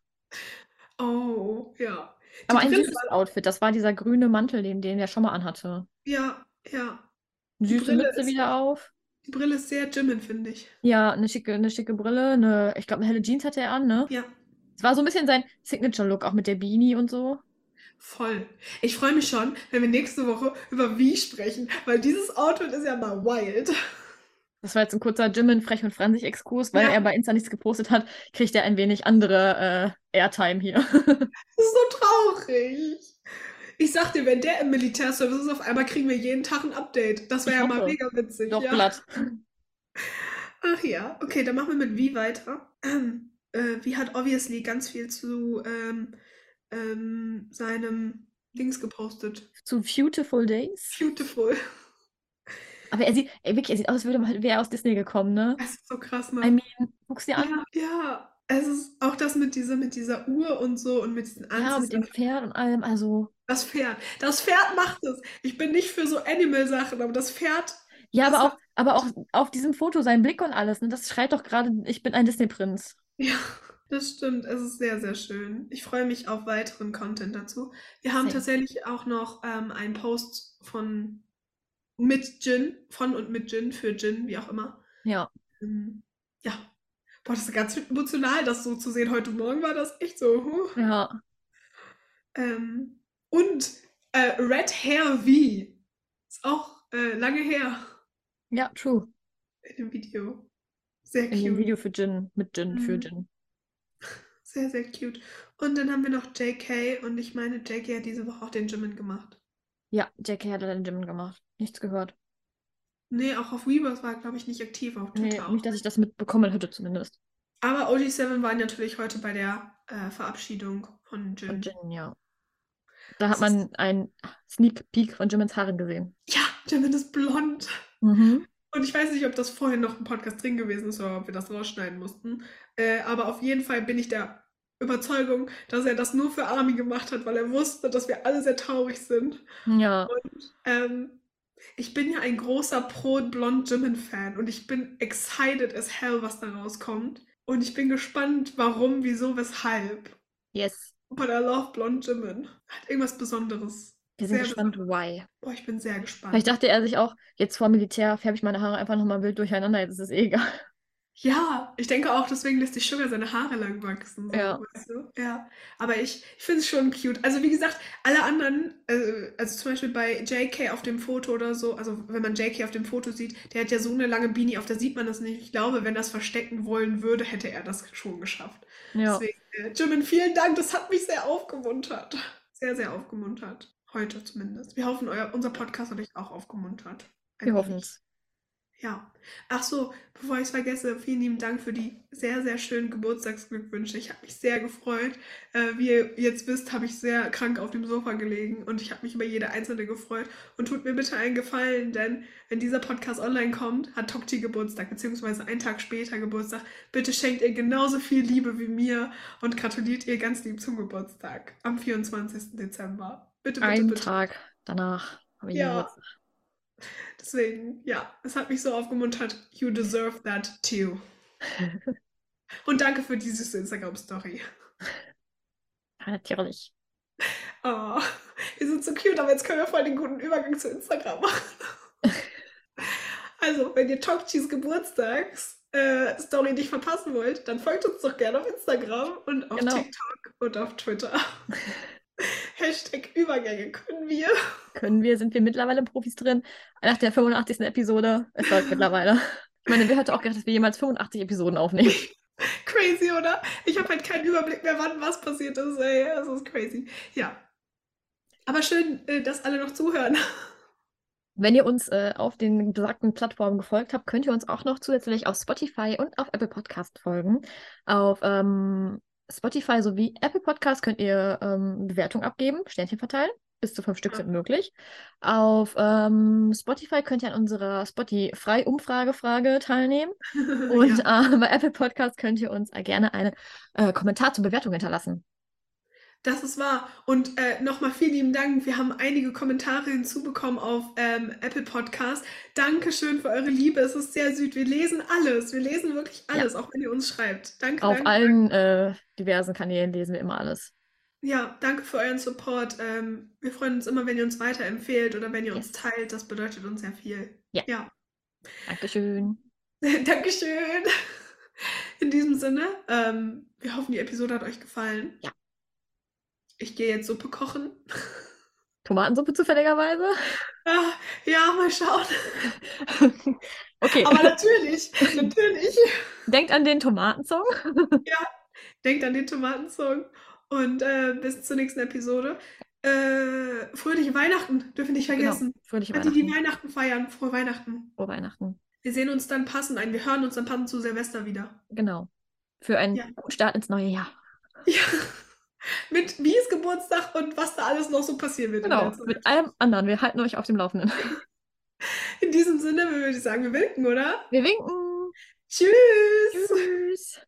Oh, ja. Aber ein süßes war- Outfit. Das war dieser grüne Mantel, den, den er schon mal anhatte. Ja, ja. Die süße Brille Mütze ist- wieder auf. Die Brille ist sehr Jimin, finde ich. Ja, eine schicke, eine schicke Brille. Eine, ich glaube, eine helle Jeans hatte er an, ne? Ja, Es war so ein bisschen sein Signature-Look, auch mit der Beanie und so. voll. Ich freue mich schon, wenn wir nächste Woche über Wie sprechen, weil dieses Outfit ist ja mal wild. Das war jetzt ein kurzer Jimin frech und franzig Exkurs, weil Ja. er bei Insta nichts gepostet hat, kriegt er ein wenig andere äh, Airtime hier. Das ist so traurig. Ich sag dir, wenn der im Militärservice ist, auf einmal kriegen wir jeden Tag ein Update. Das wäre ja mal mega witzig. Doch ja. glatt. Ach ja, okay, dann machen wir mit Wie weiter. Ähm, äh, Wie hat obviously ganz viel zu ähm, ähm, seinem Dings gepostet. Zu Beautiful Days. Beautiful. Aber er sieht, ey, wirklich, er sieht aus, als würde man- wäre er aus Disney gekommen, ne? Das ist so krass, ne? I mean, guck's dir an. Ja, ja. Es ist auch das mit dieser, mit dieser Uhr und so und mit diesen Ja, mit dem. Pferd und allem, also. Das Pferd. Das Pferd macht es. Ich bin nicht für so Animal-Sachen, aber das Pferd. Ja, aber auch, aber auch auf diesem Foto, sein Blick und alles, ne? Das schreit doch gerade, ich bin ein Disney-Prinz. Ja. Das stimmt, es ist sehr, sehr schön. Ich freue mich auf weiteren Content dazu. Wir haben Same. tatsächlich auch noch ähm, einen Post von mit Jin, von und mit Jin, für Jin, wie auch immer. Ja. Ähm, ja. Boah, das ist ganz emotional, das so zu sehen. Heute Morgen war das echt so. huh. Ja. Ähm, und äh, Red Hair V ist auch äh, lange her Ja, true. in dem Video. Sehr In dem cute. Video für Jin, mit für Mhm. Jin. Sehr, sehr cute. Und dann haben wir noch JK und ich meine, JK hat diese Woche auch den Jimin gemacht. Ja, JK hat den Jin gemacht. Nichts gehört. Nee, auch auf Weverse war, glaube ich, nicht aktiv, auf Nee, Twitter auch. nicht, dass ich das mitbekommen hätte, zumindest. Aber OG7 war natürlich heute bei der äh, Verabschiedung von Jin. Von Jin, ja. Da hat Das man einen Sneak Peek von Jimins Haaren gesehen. Ja, Jimin ist blond. Mhm. Und ich weiß nicht, ob das vorhin noch im Podcast drin gewesen ist oder ob wir das rausschneiden mussten. Äh, aber auf jeden Fall bin ich der Überzeugung, dass er das nur für Army gemacht hat, weil er wusste, dass wir alle sehr traurig sind. Ja, Ähm, ich bin ja ein großer Pro-Blond-Jimin-Fan und ich bin excited as hell, was da rauskommt. Und ich bin gespannt, warum, wieso, weshalb. yes. But I love Blond Jimin. Hat irgendwas Besonderes. Wir sind Sehr gespannt, why. Boah, ich bin sehr gespannt. Vielleicht dachte er sich auch, jetzt vor Militär färbe ich meine Haare einfach nochmal wild durcheinander, jetzt ist es eh egal. Ja, ich denke auch, deswegen lässt sich Sugar seine Haare lang wachsen. So, Ja. Weißt du? Ja. Aber ich, ich finde es schon cute. Also, wie gesagt, alle anderen, äh, also zum Beispiel bei JK auf dem Foto oder so, also wenn man JK auf dem Foto sieht, der hat ja so eine lange Beanie auf, da sieht man das nicht. Ich glaube, wenn das verstecken wollen würde, hätte er das schon geschafft. Ja, Deswegen, äh, Jimin, vielen Dank, das hat mich sehr aufgemuntert. Sehr, sehr aufgemuntert. Heute zumindest. Wir hoffen, euer, unser Podcast hat euch auch aufgemuntert. Ein wir hoffen es. Ja. Ach so, bevor ich es vergesse, vielen lieben Dank für die sehr, sehr schönen Geburtstagsglückwünsche. Ich habe mich sehr gefreut. Äh, wie ihr jetzt wisst, habe ich sehr krank auf dem Sofa gelegen und ich habe mich über jede einzelne gefreut. Und tut mir bitte einen Gefallen, denn wenn dieser Podcast online kommt, hat Tokti Geburtstag, beziehungsweise einen Tag später Geburtstag. Bitte schenkt ihr genauso viel Liebe wie mir und gratuliert ihr ganz lieb zum Geburtstag am 24. Dezember. Bitte, bitte, Einen bitte. Tag danach habe ich Ja. Geburtstag. Deswegen, ja, es hat mich so aufgemuntert. You deserve that too. Und danke für die süße Instagram-Story. Ja, natürlich. Oh, wir sind so cute, aber jetzt können wir voll den guten Übergang zu Instagram machen. Also, wenn ihr Tokchis Geburtstags äh, Story nicht verpassen wollt, dann folgt uns doch gerne auf Instagram und auf Genau. TikTok und auf Twitter. Hashtag Übergänge können wir. Können wir, sind wir mittlerweile Profis drin? Nach der 85. Episode. Es läuft mittlerweile. Ich meine, wer hätte auch gedacht, dass wir jemals 85 Episoden aufnehmen? Crazy, oder? Ich habe halt keinen Überblick mehr, wann was passiert ist. Ey, das ist crazy. Ja. Aber schön, äh, dass alle noch zuhören. Wenn ihr uns äh, auf den besagten Plattformen gefolgt habt, könnt ihr uns auch noch zusätzlich auf Spotify und auf Apple Podcast folgen. Auf ähm, Spotify sowie Apple Podcast könnt ihr ähm, Bewertung abgeben, Sternchen verteilen. Bis zu fünf Stück sind möglich. Auf ähm, Spotify könnt ihr an unserer Spotify-Umfrage-Frage teilnehmen. Und ja. äh, bei Apple Podcast könnt ihr uns äh, gerne einen äh, Kommentar zur Bewertung hinterlassen. Das ist wahr. Und äh, nochmal vielen lieben Dank. Wir haben einige Kommentare hinzubekommen auf ähm, Apple Podcast. Dankeschön für eure Liebe. Es ist sehr süß. Wir lesen alles. Wir lesen wirklich alles, auch wenn ihr uns schreibt. Danke, Auf danke. allen äh, diversen Kanälen lesen wir immer alles. Ja, danke für euren Support. Ähm, wir freuen uns immer, wenn ihr uns weiterempfehlt oder wenn ihr uns Yes. teilt. Das bedeutet uns sehr viel. Ja. ja. Dankeschön. Dankeschön. In diesem Sinne, ähm, wir hoffen, die Episode hat euch gefallen. Ja. Ich gehe jetzt Suppe kochen. Tomatensuppe zufälligerweise? Ah, ja, mal schauen. okay. Aber natürlich, natürlich. Denkt an den Tomatensong. Denkt an den Tomatensong. Und äh, bis zur nächsten Episode. Äh, fröhliche Weihnachten, dürfen wir nicht vergessen. Genau. Fröhliche An die, die Weihnachten. Weihnachten feiern, frohe Weihnachten. Frohe Weihnachten. Wir sehen uns dann passend ein. Wir hören uns dann passend zu Silvester wieder. Genau. Für einen Ja. guten Start ins neue Jahr. Ja. Mit wie ist Geburtstag und was da alles noch so passieren wird. Genau. Mit allem anderen. Wir halten euch auf dem Laufenden. In diesem Sinne würde ich sagen, wir winken, oder? Wir winken. Tschüss. Tschüss.